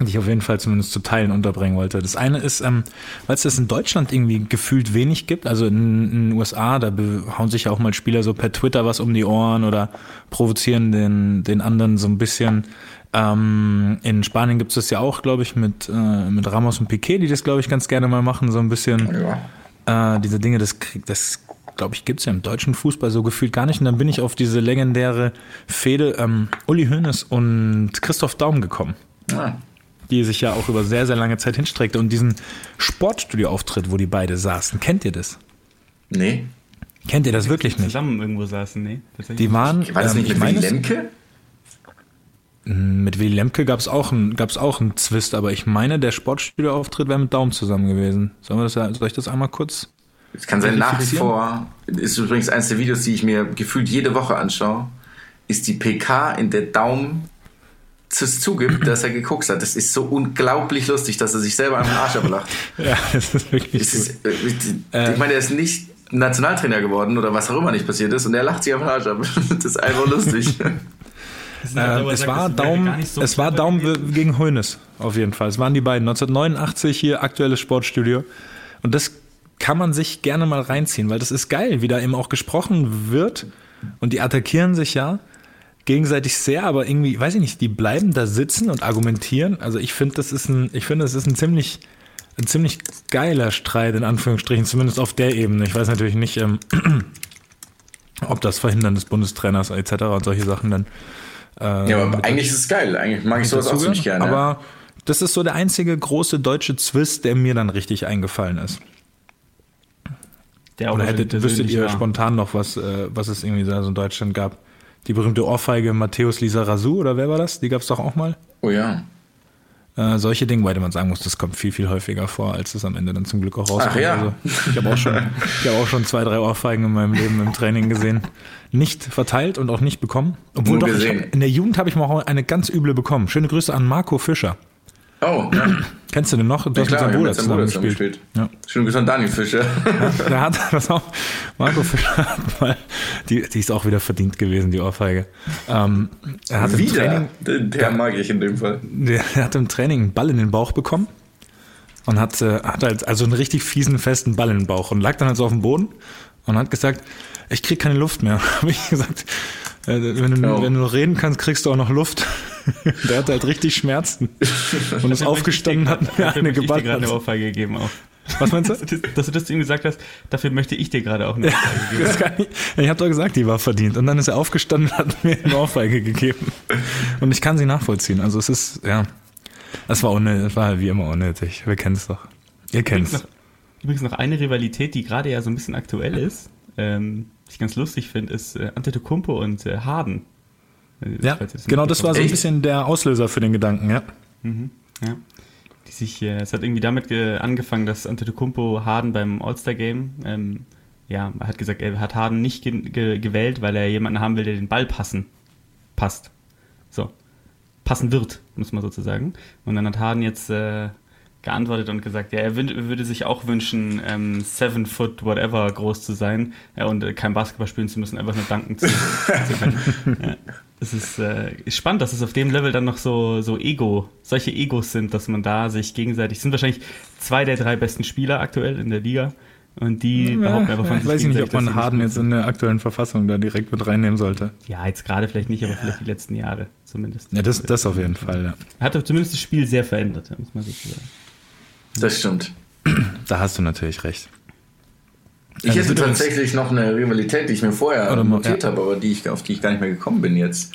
Speaker 2: Die ich auf jeden Fall zumindest zu Teilen unterbringen wollte. Das eine ist, ähm, weil es das in Deutschland irgendwie gefühlt wenig gibt, also in, in den USA, da hauen sich ja auch mal Spieler so per Twitter was um die Ohren oder provozieren den, den anderen so ein bisschen. Ähm, in Spanien gibt es das ja auch, glaube ich, mit, äh, mit Ramos und Piquet, die das, glaube ich, ganz gerne mal machen, so ein bisschen
Speaker 3: Ja.
Speaker 2: äh, diese Dinge, das, krieg- das glaube ich, gibt's ja im deutschen Fußball so gefühlt gar nicht. Und dann bin ich auf diese legendäre Fehde ähm, Uli Hoeneß und Christoph Daum gekommen,
Speaker 3: Ah,
Speaker 2: die sich ja auch über sehr, sehr lange Zeit hinstreckte. Und diesen Sportstudio-Auftritt, wo die beide saßen, kennt ihr das?
Speaker 3: nee.
Speaker 2: Kennt ihr das wirklich nicht?
Speaker 4: zusammen irgendwo saßen, nee.
Speaker 2: Die waren,
Speaker 3: War das
Speaker 2: ähm,
Speaker 3: nicht mit Willy
Speaker 2: es-
Speaker 3: Lemke?
Speaker 2: mit Willy Lemke gab's auch ein, gab's auch einen Zwist, aber ich meine, der Sportstudio-Auftritt wäre mit Daum zusammen gewesen. Sollen wir das, ja- soll ich das einmal kurz
Speaker 3: Es kann sein, nach wie vor, ist übrigens eines der Videos, die ich mir gefühlt jede Woche anschaue, ist die PK, in der Daumen es zugibt, dass er geguckt hat. Das ist so unglaublich lustig, dass er sich selber am Arsch ablacht.
Speaker 2: ja, das ist wirklich
Speaker 3: es ist, äh, Ich meine, er ist nicht Nationaltrainer geworden oder was auch immer nicht passiert ist und er lacht sich am Arsch ab. das ist einfach lustig.
Speaker 2: Äh, es, war Daumen, so es war Daumen gegen Hoeneß, auf jeden Fall. Es waren die beiden. 1989 hier aktuelles Sportstudio. Und das kann man sich gerne mal reinziehen, weil das ist geil, wie da eben auch gesprochen wird. Und die attackieren sich ja gegenseitig sehr, aber irgendwie, weiß ich nicht, die bleiben da sitzen und argumentieren. Also ich finde, das ist ein, ich finde, das ist ein ziemlich, ein ziemlich geiler Streit, in Anführungsstrichen, zumindest auf der Ebene. Ich weiß natürlich nicht, ähm, ob das Verhindern des Bundestrainers etc. und solche Sachen dann.
Speaker 3: Äh, ja, aber eigentlich ist es geil. Eigentlich mag ich sowas auch ziemlich gerne.
Speaker 2: Aber das ist so der einzige große deutsche Zwist, der mir dann richtig eingefallen ist. Der Oder hättet, wüsstet ihr war. spontan noch, was, äh, was es irgendwie so in Deutschland gab? Die berühmte Ohrfeige Matthäus Lisa Rasu, oder wer war das? Die gab es doch auch mal.
Speaker 3: Oh ja.
Speaker 2: Äh, solche Dinge, weil man sagen muss, das kommt viel, viel häufiger vor, als es am Ende dann zum Glück auch rauskommt. Ach
Speaker 3: ja.
Speaker 2: Also, ich habe auch, schon, hab auch schon zwei, drei Ohrfeigen in meinem Leben im Training gesehen. Nicht verteilt und auch nicht bekommen. Obwohl Nur doch, hab, in der Jugend habe ich mal auch eine ganz üble bekommen. Schöne Grüße an Marco Fischer.
Speaker 3: Oh, ja.
Speaker 2: Kennst du den noch? Du
Speaker 3: ja, hast klar, mit seinem Bruder zusammen, zusammen gespielt. Ja. Schönen Grüße an Daniel Fischer.
Speaker 2: Ja, der hat das auch. Marco Fischer hat mal, die, die ist auch wieder verdient gewesen, die Ohrfeige. Ähm, er hat
Speaker 3: wieder? Training, den, der mag ich in dem Fall.
Speaker 2: Der, der hat im Training einen Ball in den Bauch bekommen und hat, äh, hat halt also einen richtig fiesen, festen Ball in den Bauch und lag dann halt so auf dem Boden und hat gesagt, ich krieg keine Luft mehr. Habe ich gesagt, wenn, du, oh. wenn du noch reden kannst, kriegst du auch noch Luft. Der hat halt richtig Schmerzen. Und ist aufgestanden, hat mir eine geballt.
Speaker 4: Ich dir gerade eine Ohrfeige gegeben auch.
Speaker 2: Was meinst du?
Speaker 4: Dass du das zu ihm gesagt hast, dafür möchte ich dir gerade auch eine Ohrfeige
Speaker 2: geben. ich habe doch gesagt, die war verdient. Und dann ist er aufgestanden und hat mir eine Ohrfeige gegeben. Und ich kann sie nachvollziehen. Also es ist, ja, es war, unnötig, es war wie immer unnötig. Wir kennen es doch. Ihr kennt es.
Speaker 4: Übrigens noch eine Rivalität, die gerade ja so ein bisschen aktuell ist, ähm, ich ganz lustig finde, ist äh, Antetokounmpo und äh, Harden.
Speaker 2: Ja, genau, das war so ein bisschen der Auslöser für den Gedanken, ja.
Speaker 4: Mhm, ja. Die sich, äh, es hat irgendwie damit angefangen, dass Antetokounmpo Harden beim All-Star-Game, ähm, ja, er hat gesagt, er hat Harden nicht ge ge gewählt, weil er jemanden haben will, der den Ball passen, passt. So. Passen wird, muss man sozusagen. Und dann hat Harden jetzt äh, geantwortet und gesagt, ja, er würde sich auch wünschen, ähm, seven foot whatever groß zu sein ja, und äh, kein Basketball spielen zu müssen, einfach nur danken zu, zu können. Ja, es ist, äh, ist spannend, dass es auf dem Level dann noch so, so Ego, solche Egos sind, dass man da sich gegenseitig, sind wahrscheinlich zwei der drei besten Spieler aktuell in der Liga und die
Speaker 2: ja, behaupten einfach von sich Weiß ich nicht, ob man Harden jetzt in der aktuellen Verfassung da direkt mit reinnehmen sollte.
Speaker 4: Ja, jetzt gerade vielleicht nicht, aber vielleicht die letzten Jahre zumindest.
Speaker 2: Ja, das, das auf jeden Fall, ja.
Speaker 4: Hat zumindest das Spiel sehr verändert, muss man so sagen.
Speaker 3: Das stimmt.
Speaker 2: Da hast du natürlich recht.
Speaker 3: Ich also hätte tatsächlich noch eine Rivalität, die ich mir vorher Oder notiert ja. habe, aber die ich, auf die ich gar nicht mehr gekommen bin jetzt.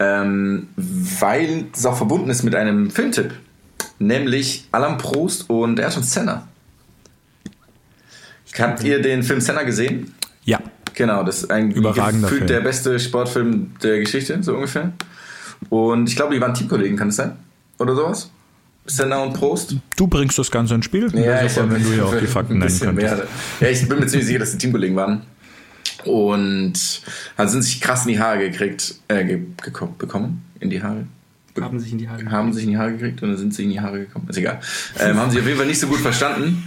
Speaker 3: Ähm, weil es auch verbunden ist mit einem Filmtipp. Nämlich Alan Prost und Ayrton Senna. Habt ihr den Film Senna gesehen?
Speaker 2: Ja.
Speaker 3: Genau, das ist ein
Speaker 2: Überragender
Speaker 3: gefühlt
Speaker 2: Film.
Speaker 3: der beste Sportfilm der Geschichte, so ungefähr. Und ich glaube, die waren Teamkollegen, kann es sein? Oder sowas? Senna und Prost.
Speaker 2: Du bringst das Ganze ins Spiel.
Speaker 3: Ja,
Speaker 2: ich super, wenn du ja auch die Fakten nennen könntest. Mehr.
Speaker 3: Ja, ich bin mir ziemlich sicher, dass die Teamkollegen waren. Und also sind sich krass in die Haare gekriegt, äh, ge bekommen, in die Haare.
Speaker 4: Be haben sich in die Haare gekriegt.
Speaker 3: Haben sich in die Haare gekriegt und dann sind sie in die Haare gekommen. Ist egal. Ähm, haben sie auf jeden Fall nicht so gut verstanden.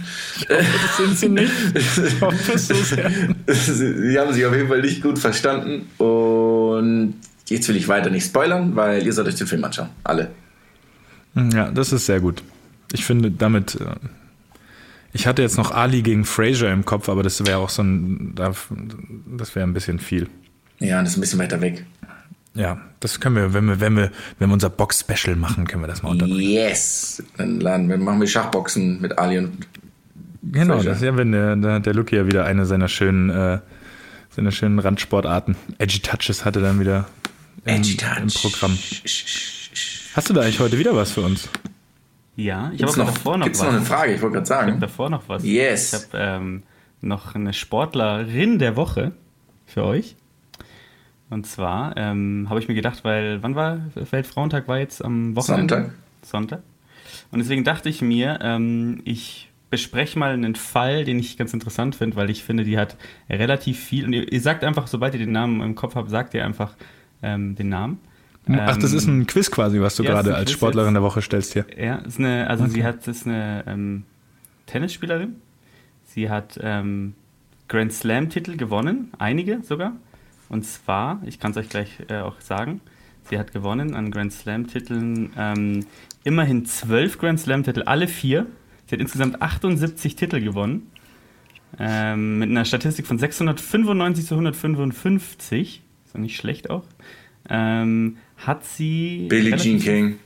Speaker 2: das sind sie nicht. Ich hoffe
Speaker 3: so sehr. sie haben sich auf jeden Fall nicht gut verstanden und jetzt will ich weiter nicht spoilern, weil ihr sollt euch den Film anschauen. Alle.
Speaker 2: Ja, das ist sehr gut. Ich finde damit. Äh, ich hatte jetzt noch Ali gegen Fraser im Kopf, aber das wäre auch so ein. Das wäre ein bisschen viel.
Speaker 3: Ja, das ist ein bisschen weiter weg.
Speaker 2: Ja, das können wir, wenn wir, wenn wir, wenn wir unser Box-Special machen, können wir das mal unterbringen.
Speaker 3: Yes! Dann laden wir, machen wir Schachboxen mit Ali und.
Speaker 2: Genau, Fraser. das ja, wenn der, der, der Lucky ja wieder eine seiner schönen, äh, seiner schönen Randsportarten, Edgy Touches hatte dann wieder im, im Programm. Hast du da eigentlich heute wieder was für uns?
Speaker 4: Ja, ich habe davor noch
Speaker 3: gibt's was. noch eine Frage? Ich wollte gerade sagen. Ich
Speaker 4: habe davor noch was.
Speaker 3: Yes.
Speaker 4: Ich habe ähm, noch eine Sportlerin der Woche für euch. Und zwar ähm, habe ich mir gedacht, weil, wann war Weltfrauentag? War jetzt am Wochenende?
Speaker 3: Sonntag.
Speaker 4: Sonntag. Und deswegen dachte ich mir, ähm, ich bespreche mal einen Fall, den ich ganz interessant finde, weil ich finde, die hat relativ viel. Und ihr, ihr sagt einfach, sobald ihr den Namen im Kopf habt, sagt ihr einfach ähm, den Namen.
Speaker 2: Ach, das ist
Speaker 4: Ähm,
Speaker 2: ein Quiz quasi, was du
Speaker 4: ja,
Speaker 2: gerade als
Speaker 4: Quiz
Speaker 2: Sportlerin
Speaker 4: jetzt.
Speaker 2: der Woche stellst hier.
Speaker 4: Ja, ist eine, also sie hat ist eine ähm, Tennisspielerin. Sie hat ähm, Grand Slam-Titel gewonnen, einige sogar. Und zwar, ich kann es euch gleich äh, auch sagen, sie hat gewonnen an Grand Slam-Titeln ähm, immerhin zwölf Grand Slam-Titel, alle vier. Sie hat insgesamt 78 Titel gewonnen. Ähm, mit einer Statistik von 695 zu 155. Ist doch nicht schlecht auch. Ähm, hat sie.
Speaker 3: Billie Jean King.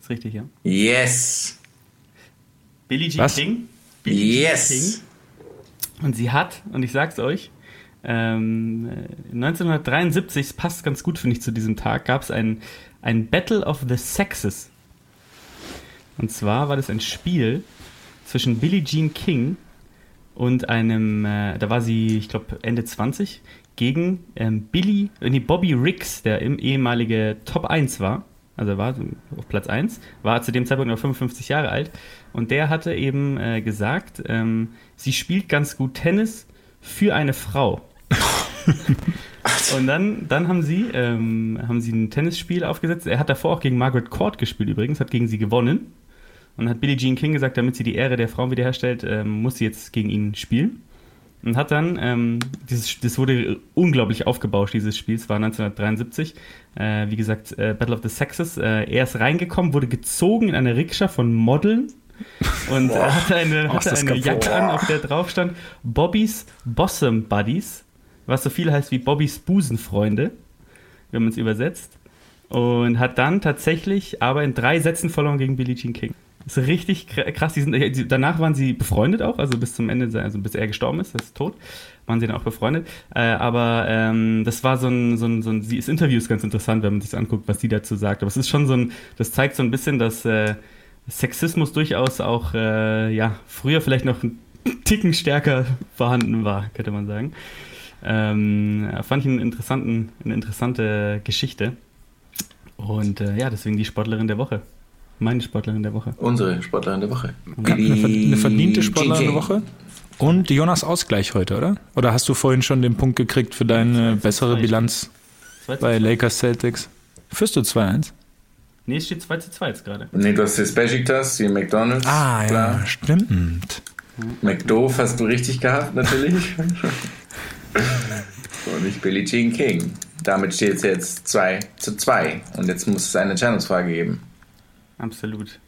Speaker 4: Ist richtig, ja.
Speaker 3: Yes.
Speaker 4: Billie Jean
Speaker 2: Was?
Speaker 4: King. Billie Jean
Speaker 3: Yes.
Speaker 4: King. Und sie hat, und ich sag's euch, ähm, äh, 1973, es passt ganz gut, finde ich, zu diesem Tag, gab es ein, ein Battle of the Sexes. Und zwar war das ein Spiel zwischen Billie Jean King und einem, äh, da war sie, ich glaube, Ende 20, gegen ähm, Billy, nee, Bobby Riggs, der im ehemalige Top 1 war. Also er war auf Platz 1, war zu dem Zeitpunkt noch 55 Jahre alt. Und der hatte eben äh, gesagt, ähm, sie spielt ganz gut Tennis für eine Frau. Und dann, dann haben sie, ähm, haben sie ein Tennisspiel aufgesetzt. Er hat davor auch gegen Margaret Court gespielt übrigens, hat gegen sie gewonnen. Und hat Billie Jean King gesagt, damit sie die Ehre der Frauen wiederherstellt, ähm, muss sie jetzt gegen ihn spielen. Und hat dann, ähm, dieses, das wurde unglaublich aufgebauscht, dieses Spiel. Es war 1973. Äh, wie gesagt, äh, Battle of the Sexes. Äh, er ist reingekommen, wurde gezogen in eine Rikscha von Modeln. Und er hatte eine, hatte eine. Jacke an, auf der drauf stand Bobbys Bosom Buddies, was so viel heißt wie Bobbys Busenfreunde, wenn man es übersetzt. Und hat dann tatsächlich aber in drei Sätzen verloren gegen Billie Jean King. Ist richtig kr- krass. Die sind, danach waren sie befreundet auch, also bis zum Ende, also bis er gestorben ist, ist tot, waren sie dann auch befreundet. Äh, aber ähm, das war so ein, so ein, so ein, sie- das Interview ist ganz interessant, wenn man sich anguckt, was sie dazu sagt. Aber es ist schon so ein, das zeigt so ein bisschen, dass äh, Sexismus durchaus auch, äh, ja, früher vielleicht noch ein Ticken stärker vorhanden war, könnte man sagen. Ähm, fand ich einen interessanten, eine interessante Geschichte. Und äh, ja, deswegen die Sportlerin der Woche. Meine Sportlerin der Woche.
Speaker 3: Unsere Sportlerin der Woche.
Speaker 2: Eine, ver- eine verdiente Sportlerin der. Woche. Und Jonas Ausgleich heute, oder? Oder hast du vorhin schon den Punkt gekriegt für deine bessere. Bilanz bei. Lakers Celtics? Führst du 2-1?
Speaker 4: Nee, es steht 2 zu 2 jetzt gerade.
Speaker 3: Nee, du hast jetzt Besiktas, die McDonalds.
Speaker 2: Ah,
Speaker 3: klar.
Speaker 2: ja, stimmt.
Speaker 3: McDoof hast du richtig gehabt, natürlich. Und nicht Billie Jean King. Damit steht es jetzt 2 zu 2. Und jetzt muss es eine Entscheidungsfrage geben.
Speaker 4: Absolut.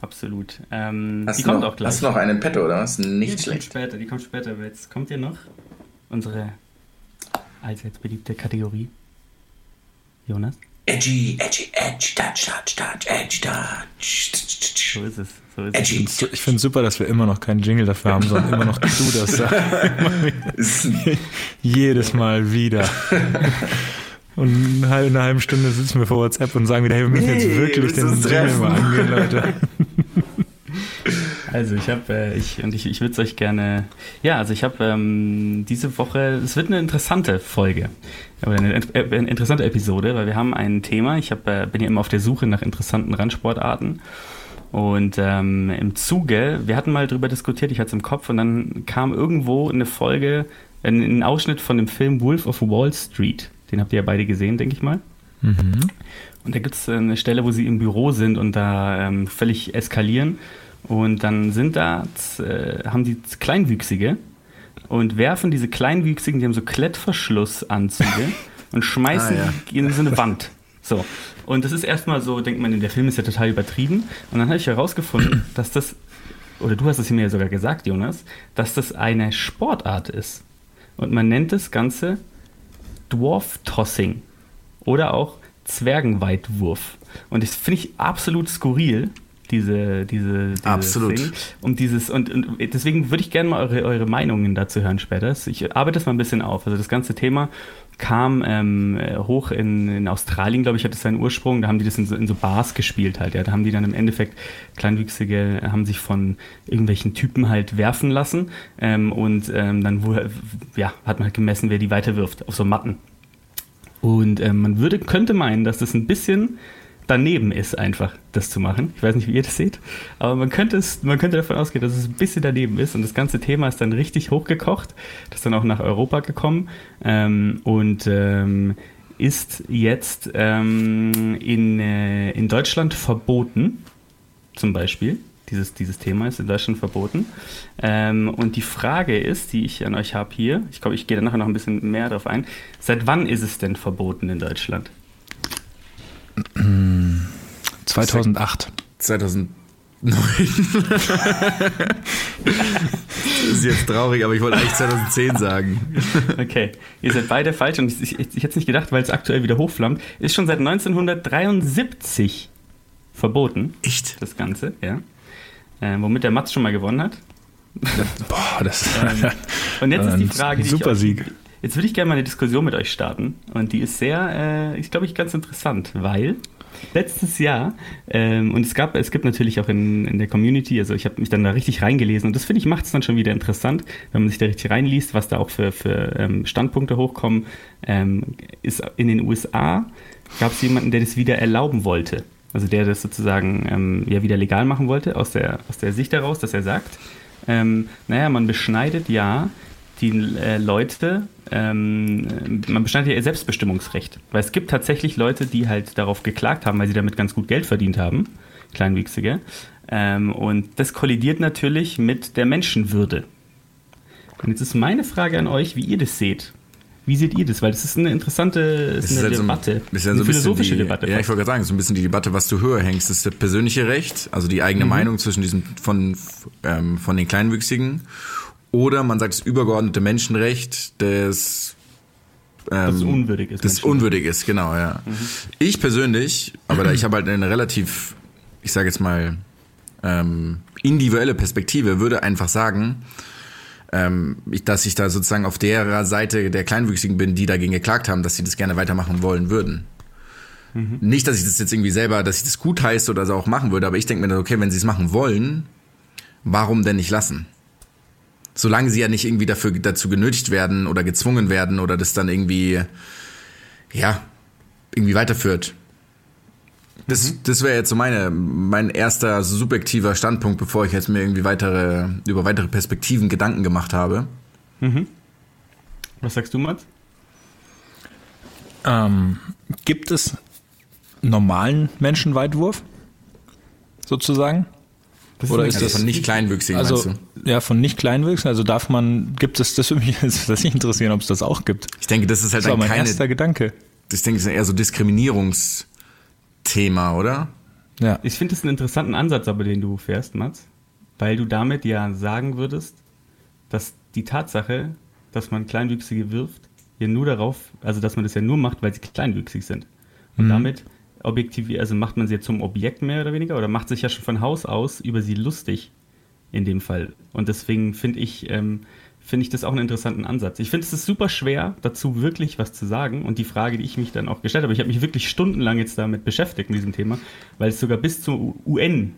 Speaker 4: Absolut. Ähm, die kommt
Speaker 3: noch,
Speaker 4: auch gleich.
Speaker 3: hast du noch einen Petto, oder was?
Speaker 4: die
Speaker 3: Nicht
Speaker 4: kommt
Speaker 3: schlecht.
Speaker 4: später, die kommt später. Aber jetzt kommt hier noch unsere allseits beliebte Kategorie. Jonas?
Speaker 3: Edgy, edgy, edgy, touch, touch, touch, edgy, touch.
Speaker 4: So ist es. So ist es.
Speaker 3: Edgy.
Speaker 2: So, Ich finde super, dass wir immer noch keinen Jingle dafür haben, sondern immer noch du das sagst. Jedes Mal wieder. Und in einer halben Stunde sitzen wir vor WhatsApp und sagen wieder, hey, wir müssen jetzt wirklich
Speaker 3: wir
Speaker 2: den
Speaker 3: treffen.
Speaker 2: mal angehen, Leute.
Speaker 4: Also ich habe, äh, ich und ich, ich würde es euch gerne, ja, also ich habe ähm, diese Woche, es wird eine interessante Folge, oder eine, äh, eine interessante Episode, weil wir haben ein Thema. Ich hab, äh, bin ja immer auf der Suche nach interessanten Randsportarten und ähm, im Zuge, wir hatten mal drüber diskutiert, ich hatte es im Kopf und dann kam irgendwo eine Folge, ein, ein Ausschnitt von dem Film Wolf of Wall Street. Den habt ihr ja beide gesehen, denke ich mal. Und da gibt es eine Stelle, wo sie im Büro sind und da ähm, völlig eskalieren. Und dann sind da, äh, haben die Kleinwüchsige und werfen diese Kleinwüchsigen, die haben so Klettverschlussanzüge und schmeißen
Speaker 3: Ah, ja.
Speaker 4: die in so eine Wand. So. Und das ist erstmal so, denkt man, der Film ist ja total übertrieben. Und dann habe ich herausgefunden, dass das, oder du hast es mir ja sogar gesagt, Jonas, dass das eine Sportart ist. Und man nennt das Ganze Dwarf Tossing oder auch Zwergenweitwurf. Und das finde ich absolut skurril, diese, diese, diese
Speaker 3: Absolut.
Speaker 4: Ding. Und dieses, und, und deswegen würde ich gerne mal eure, eure Meinungen dazu hören später. Ich arbeite das mal ein bisschen auf. Also das ganze Thema kam ähm, äh, hoch in, in Australien, glaube ich, hat es seinen Ursprung. Da haben die das in so, in so Bars gespielt halt. Ja. Da haben die dann im Endeffekt Kleinwüchsige haben sich von irgendwelchen Typen halt werfen lassen. Ähm, und ähm, dann wo, ja, hat man halt gemessen, wer die weiterwirft auf so Matten. Und ähm, man würde, könnte meinen, dass das ein bisschen daneben ist, einfach das zu machen. Ich weiß nicht, wie ihr das seht, aber man könnte, es, man könnte davon ausgehen, dass es ein bisschen daneben ist und das ganze Thema ist dann richtig hochgekocht. Das ist dann auch nach Europa gekommen ähm, und ähm, ist jetzt ähm, in, äh, in Deutschland verboten, zum Beispiel. Dieses, dieses Thema ist in Deutschland verboten. Ähm, und die Frage ist, die ich an euch habe hier, ich glaube, ich gehe da nachher noch ein bisschen mehr darauf ein, seit wann ist es denn verboten in Deutschland?
Speaker 2: 2008.
Speaker 3: 2009. das ist jetzt traurig, aber ich wollte eigentlich 2010 sagen.
Speaker 4: Okay, ihr seid beide falsch und ich, ich, ich hätte es nicht gedacht, weil es aktuell wieder hochflammt. Ist schon seit 1973 verboten.
Speaker 3: Echt?
Speaker 4: Das Ganze, ja. Äh, womit der Mats schon mal gewonnen hat.
Speaker 2: Boah, das
Speaker 4: Ähm, und jetzt ist die Frage, die
Speaker 2: Super
Speaker 4: ich
Speaker 2: Sieg.
Speaker 4: Jetzt würde ich gerne mal eine Diskussion mit euch starten und die ist sehr, äh, ist glaube ich ganz interessant, weil letztes Jahr ähm, und es gab, es gibt natürlich auch in, in der Community, also ich habe mich dann da richtig reingelesen und das finde ich macht es dann schon wieder interessant, wenn man sich da richtig reinliest, was da auch für, für ähm, Standpunkte hochkommen. Ähm, ist in den USA gab es jemanden, der das wieder erlauben wollte, also der das sozusagen ähm, ja wieder legal machen wollte aus der aus der Sicht heraus, dass er sagt, ähm, naja, man beschneidet ja die äh, Leute, ähm, man beschneidet ja ihr Selbstbestimmungsrecht. Weil es gibt tatsächlich Leute, die halt darauf geklagt haben, weil sie damit ganz gut Geld verdient haben, Kleinwüchsige. Ähm, und das kollidiert natürlich mit der Menschenwürde. Und jetzt ist meine Frage an euch, wie ihr das seht. Wie seht ihr das? Weil das ist eine interessante ist
Speaker 3: Das
Speaker 4: eine
Speaker 3: halt so ein-
Speaker 4: Debatte.
Speaker 3: das ist ja
Speaker 4: eine
Speaker 3: so ein bisschen
Speaker 4: philosophische
Speaker 3: die,
Speaker 4: Debatte.
Speaker 3: Ja, ich wollte gerade sagen, so ein bisschen die Debatte, was du höher hängst. Das ist das persönliche Recht, also die
Speaker 4: Mhm.
Speaker 3: eigene Meinung zwischen diesen von, ähm, von den Kleinwüchsigen. Oder man sagt das übergeordnete Menschenrecht, das ähm,
Speaker 4: Dass es unwürdig ist,
Speaker 3: Das unwürdig ist, genau, ja. Ich persönlich, aber da ich habe halt eine relativ, ich sage jetzt mal, ähm, individuelle Perspektive, würde einfach sagen, ähm, dass ich da sozusagen auf der Seite der Kleinwüchsigen bin, die dagegen geklagt haben, dass sie das gerne weitermachen wollen würden. Nicht, dass ich das jetzt irgendwie selber, dass ich das gut heiße oder so auch machen würde, aber ich denke mir dann, okay, wenn sie es machen wollen, warum denn nicht lassen? Solange sie ja nicht irgendwie dafür dazu genötigt werden oder gezwungen werden oder das dann irgendwie, ja, irgendwie weiterführt. Das, das wäre jetzt so meine, mein erster subjektiver Standpunkt, bevor ich jetzt mir irgendwie weitere, über weitere Perspektiven Gedanken gemacht habe.
Speaker 4: Was sagst du, Mats?
Speaker 2: Ähm, gibt es normalen Menschenweitwurf? Sozusagen?
Speaker 4: Das
Speaker 2: Oder ist
Speaker 3: Also
Speaker 2: das-
Speaker 3: von nicht Kleinwüchsigen,
Speaker 2: Also,
Speaker 3: meinst du?
Speaker 2: ja, von nicht Kleinwüchsigen. Also darf man, gibt es, das würde mich das würde mich interessieren, ob es das auch gibt.
Speaker 3: Ich denke, das ist halt
Speaker 2: Das war mein
Speaker 3: keine,
Speaker 2: erster Gedanke.
Speaker 3: das denke ich ist eher so Diskriminierungsthema, oder?
Speaker 2: Ja.
Speaker 4: Ich finde es einen interessanten Ansatz, aber den du fährst, Mats, weil du damit ja sagen würdest, dass die Tatsache, dass man Kleinwüchsige wirft, ja nur darauf, also dass man das ja nur macht, weil sie kleinwüchsig sind. Und damit objektiv, also macht man sie zum Objekt mehr oder weniger oder macht sich ja schon von Haus aus über sie lustig in dem Fall. Und deswegen finde ich, ähm, finde ich das auch einen interessanten Ansatz. Ich finde es ist super schwer, dazu wirklich was zu sagen. Und die Frage, die ich mich dann auch gestellt habe, ich habe mich wirklich stundenlang jetzt damit beschäftigt mit diesem Thema, weil es sogar bis zur UN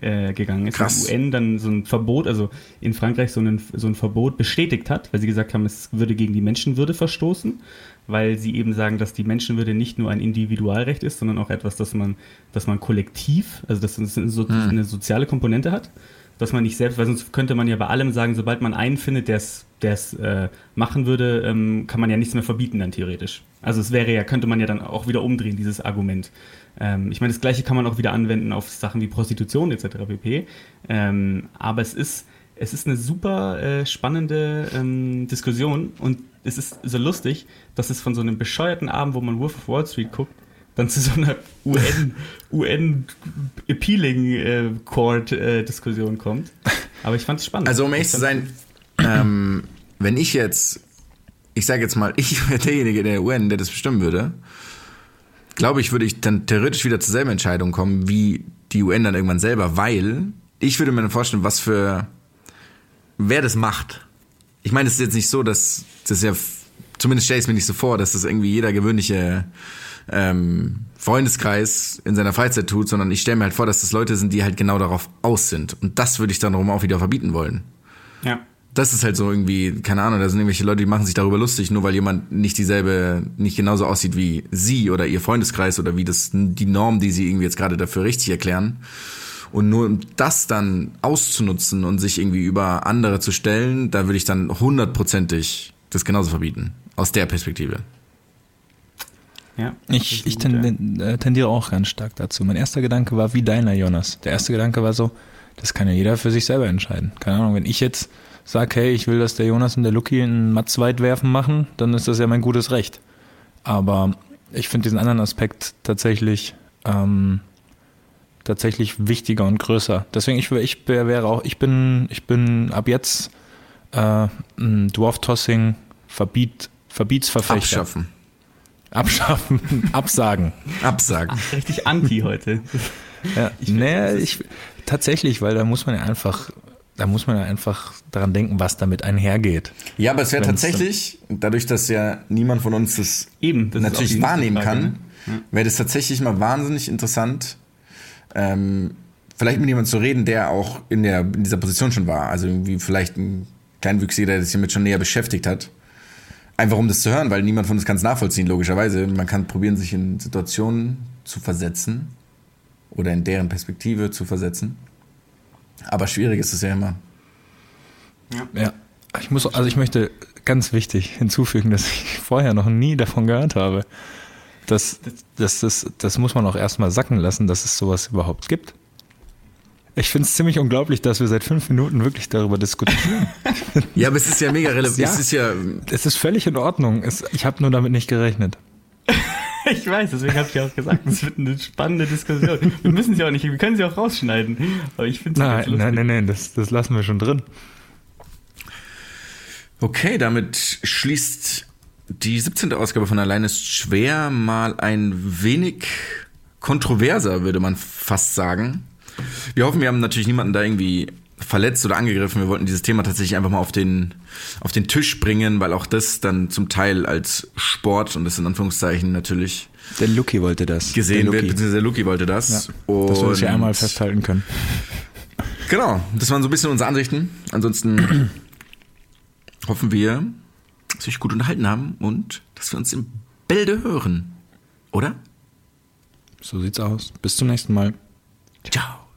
Speaker 4: äh, gegangen ist.
Speaker 3: Krass.
Speaker 4: Die UN dann so ein Verbot, also in Frankreich so ein, so ein Verbot bestätigt hat, weil sie gesagt haben, es würde gegen die Menschenwürde verstoßen, weil sie eben sagen, dass die Menschenwürde nicht nur ein Individualrecht ist, sondern auch etwas, das man, das man kollektiv, also dass es eine, so, eine soziale Komponente hat, dass man nicht selbst, weil sonst könnte man ja bei allem sagen, sobald man einen findet, der es äh, machen würde, ähm, kann man ja nichts mehr verbieten dann theoretisch. Also es wäre ja, könnte man ja dann auch wieder umdrehen, dieses Argument. Ähm, ich meine, das gleiche kann man auch wieder anwenden auf Sachen wie Prostitution etc. pp. Ähm, aber es ist, es ist eine super äh, spannende ähm, Diskussion und es ist so lustig, dass es von so einem bescheuerten Abend, wo man Wolf of Wall Street guckt, dann zu so einer UN, UN Appealing äh, Court äh, Diskussion kommt. Aber ich fand es spannend.
Speaker 3: Also um ehrlich
Speaker 4: Ich
Speaker 3: zu sein, ähm, wenn ich jetzt, ich sage jetzt mal, ich wäre derjenige in der UN, der das bestimmen würde, glaube ich, würde ich dann theoretisch wieder zur selben Entscheidung kommen, wie die UN dann irgendwann selber, weil ich würde mir dann vorstellen, was für, wer das macht. Ich meine, es ist jetzt nicht so, dass das ja, zumindest stelle ich es mir nicht so vor, dass das irgendwie jeder gewöhnliche ähm, Freundeskreis in seiner Freizeit tut, sondern ich stelle mir halt vor, dass das Leute sind, die halt genau darauf aus sind. Und das würde ich dann darum auch wieder verbieten wollen.
Speaker 4: Ja.
Speaker 3: Das ist halt so irgendwie, keine Ahnung, da sind irgendwelche Leute, die machen sich darüber lustig, nur weil jemand nicht dieselbe, nicht genauso aussieht wie sie oder ihr Freundeskreis oder wie das die Norm, die sie irgendwie jetzt gerade dafür richtig erklären. Und nur um das dann auszunutzen und sich irgendwie über andere zu stellen, da würde ich dann hundertprozentig das genauso verbieten. Aus der Perspektive.
Speaker 2: Ja, ich, ich äh, tendiere auch ganz stark dazu. Mein erster Gedanke war wie deiner, Jonas. Der erste Gedanke war so, das kann ja jeder für sich selber entscheiden. Keine Ahnung, wenn ich jetzt sage, hey, ich will, dass der Jonas und der Lucky einen Matz-Weitwerfen machen, dann ist das ja mein gutes Recht. Aber ich finde diesen anderen Aspekt tatsächlich ähm, tatsächlich wichtiger und größer. Deswegen ich, ich wäre auch, ich bin, ich bin ab jetzt äh, Dwarf Tossing Verbiet, Verbietsverfechter.
Speaker 3: Abschaffen.
Speaker 2: Abschaffen, absagen.
Speaker 3: Absagen.
Speaker 4: Ach, richtig anti heute.
Speaker 2: Ja, ich nee, ich, tatsächlich, weil da muss man ja einfach, da muss man ja einfach daran denken, was damit einhergeht.
Speaker 3: Ja, aber es wäre tatsächlich, dadurch, dass ja niemand von uns das, Eben, das natürlich wahrnehmen Frage, kann, ne? wäre das tatsächlich mal wahnsinnig interessant, ähm, vielleicht mit jemandem zu reden, der auch in, der, in dieser Position schon war. Also irgendwie vielleicht ein Kleinwüchsiger, der sich damit schon näher beschäftigt hat. Einfach um das zu hören, weil niemand von uns kann es nachvollziehen, logischerweise. Man kann probieren, sich in Situationen zu versetzen oder in deren Perspektive zu versetzen. Aber schwierig ist es ja immer.
Speaker 2: Ja. ja. Ich muss, also ich möchte ganz wichtig hinzufügen, dass ich vorher noch nie davon gehört habe. Das, das, das, das muss man auch erstmal sacken lassen, dass es sowas überhaupt gibt. Ich finde es ziemlich unglaublich, dass wir seit fünf Minuten wirklich darüber diskutieren.
Speaker 3: ja, aber es ist ja mega relevant.
Speaker 2: Ja, es ist ja. Es ist völlig in Ordnung. Es, ich habe nur damit nicht gerechnet.
Speaker 4: ich weiß, deswegen habe ich auch gesagt, es wird eine spannende Diskussion. Wir müssen sie auch nicht, wir können sie auch rausschneiden. Aber ich finde
Speaker 2: es Nein, nein, nein, nein, das, das lassen wir schon drin.
Speaker 3: Okay, damit schließt die 17. Ausgabe von Allein ist schwer mal ein wenig kontroverser, würde man fast sagen. Wir hoffen, wir haben natürlich niemanden da irgendwie verletzt oder angegriffen. Wir wollten dieses Thema tatsächlich einfach mal auf den, auf den Tisch bringen, weil auch das dann zum Teil als Sport und das in Anführungszeichen natürlich.
Speaker 2: Der Lucky wollte das.
Speaker 3: Gesehen wird, beziehungsweise der Lucky wollte das. Ja,
Speaker 2: dass wir das ja einmal festhalten können.
Speaker 3: Genau, das waren so ein bisschen unsere Ansichten. Ansonsten hoffen wir, dass wir euch gut unterhalten haben und dass wir uns im Bälde hören. Oder?
Speaker 2: So sieht's aus. Bis zum nächsten Mal.
Speaker 3: Ciao.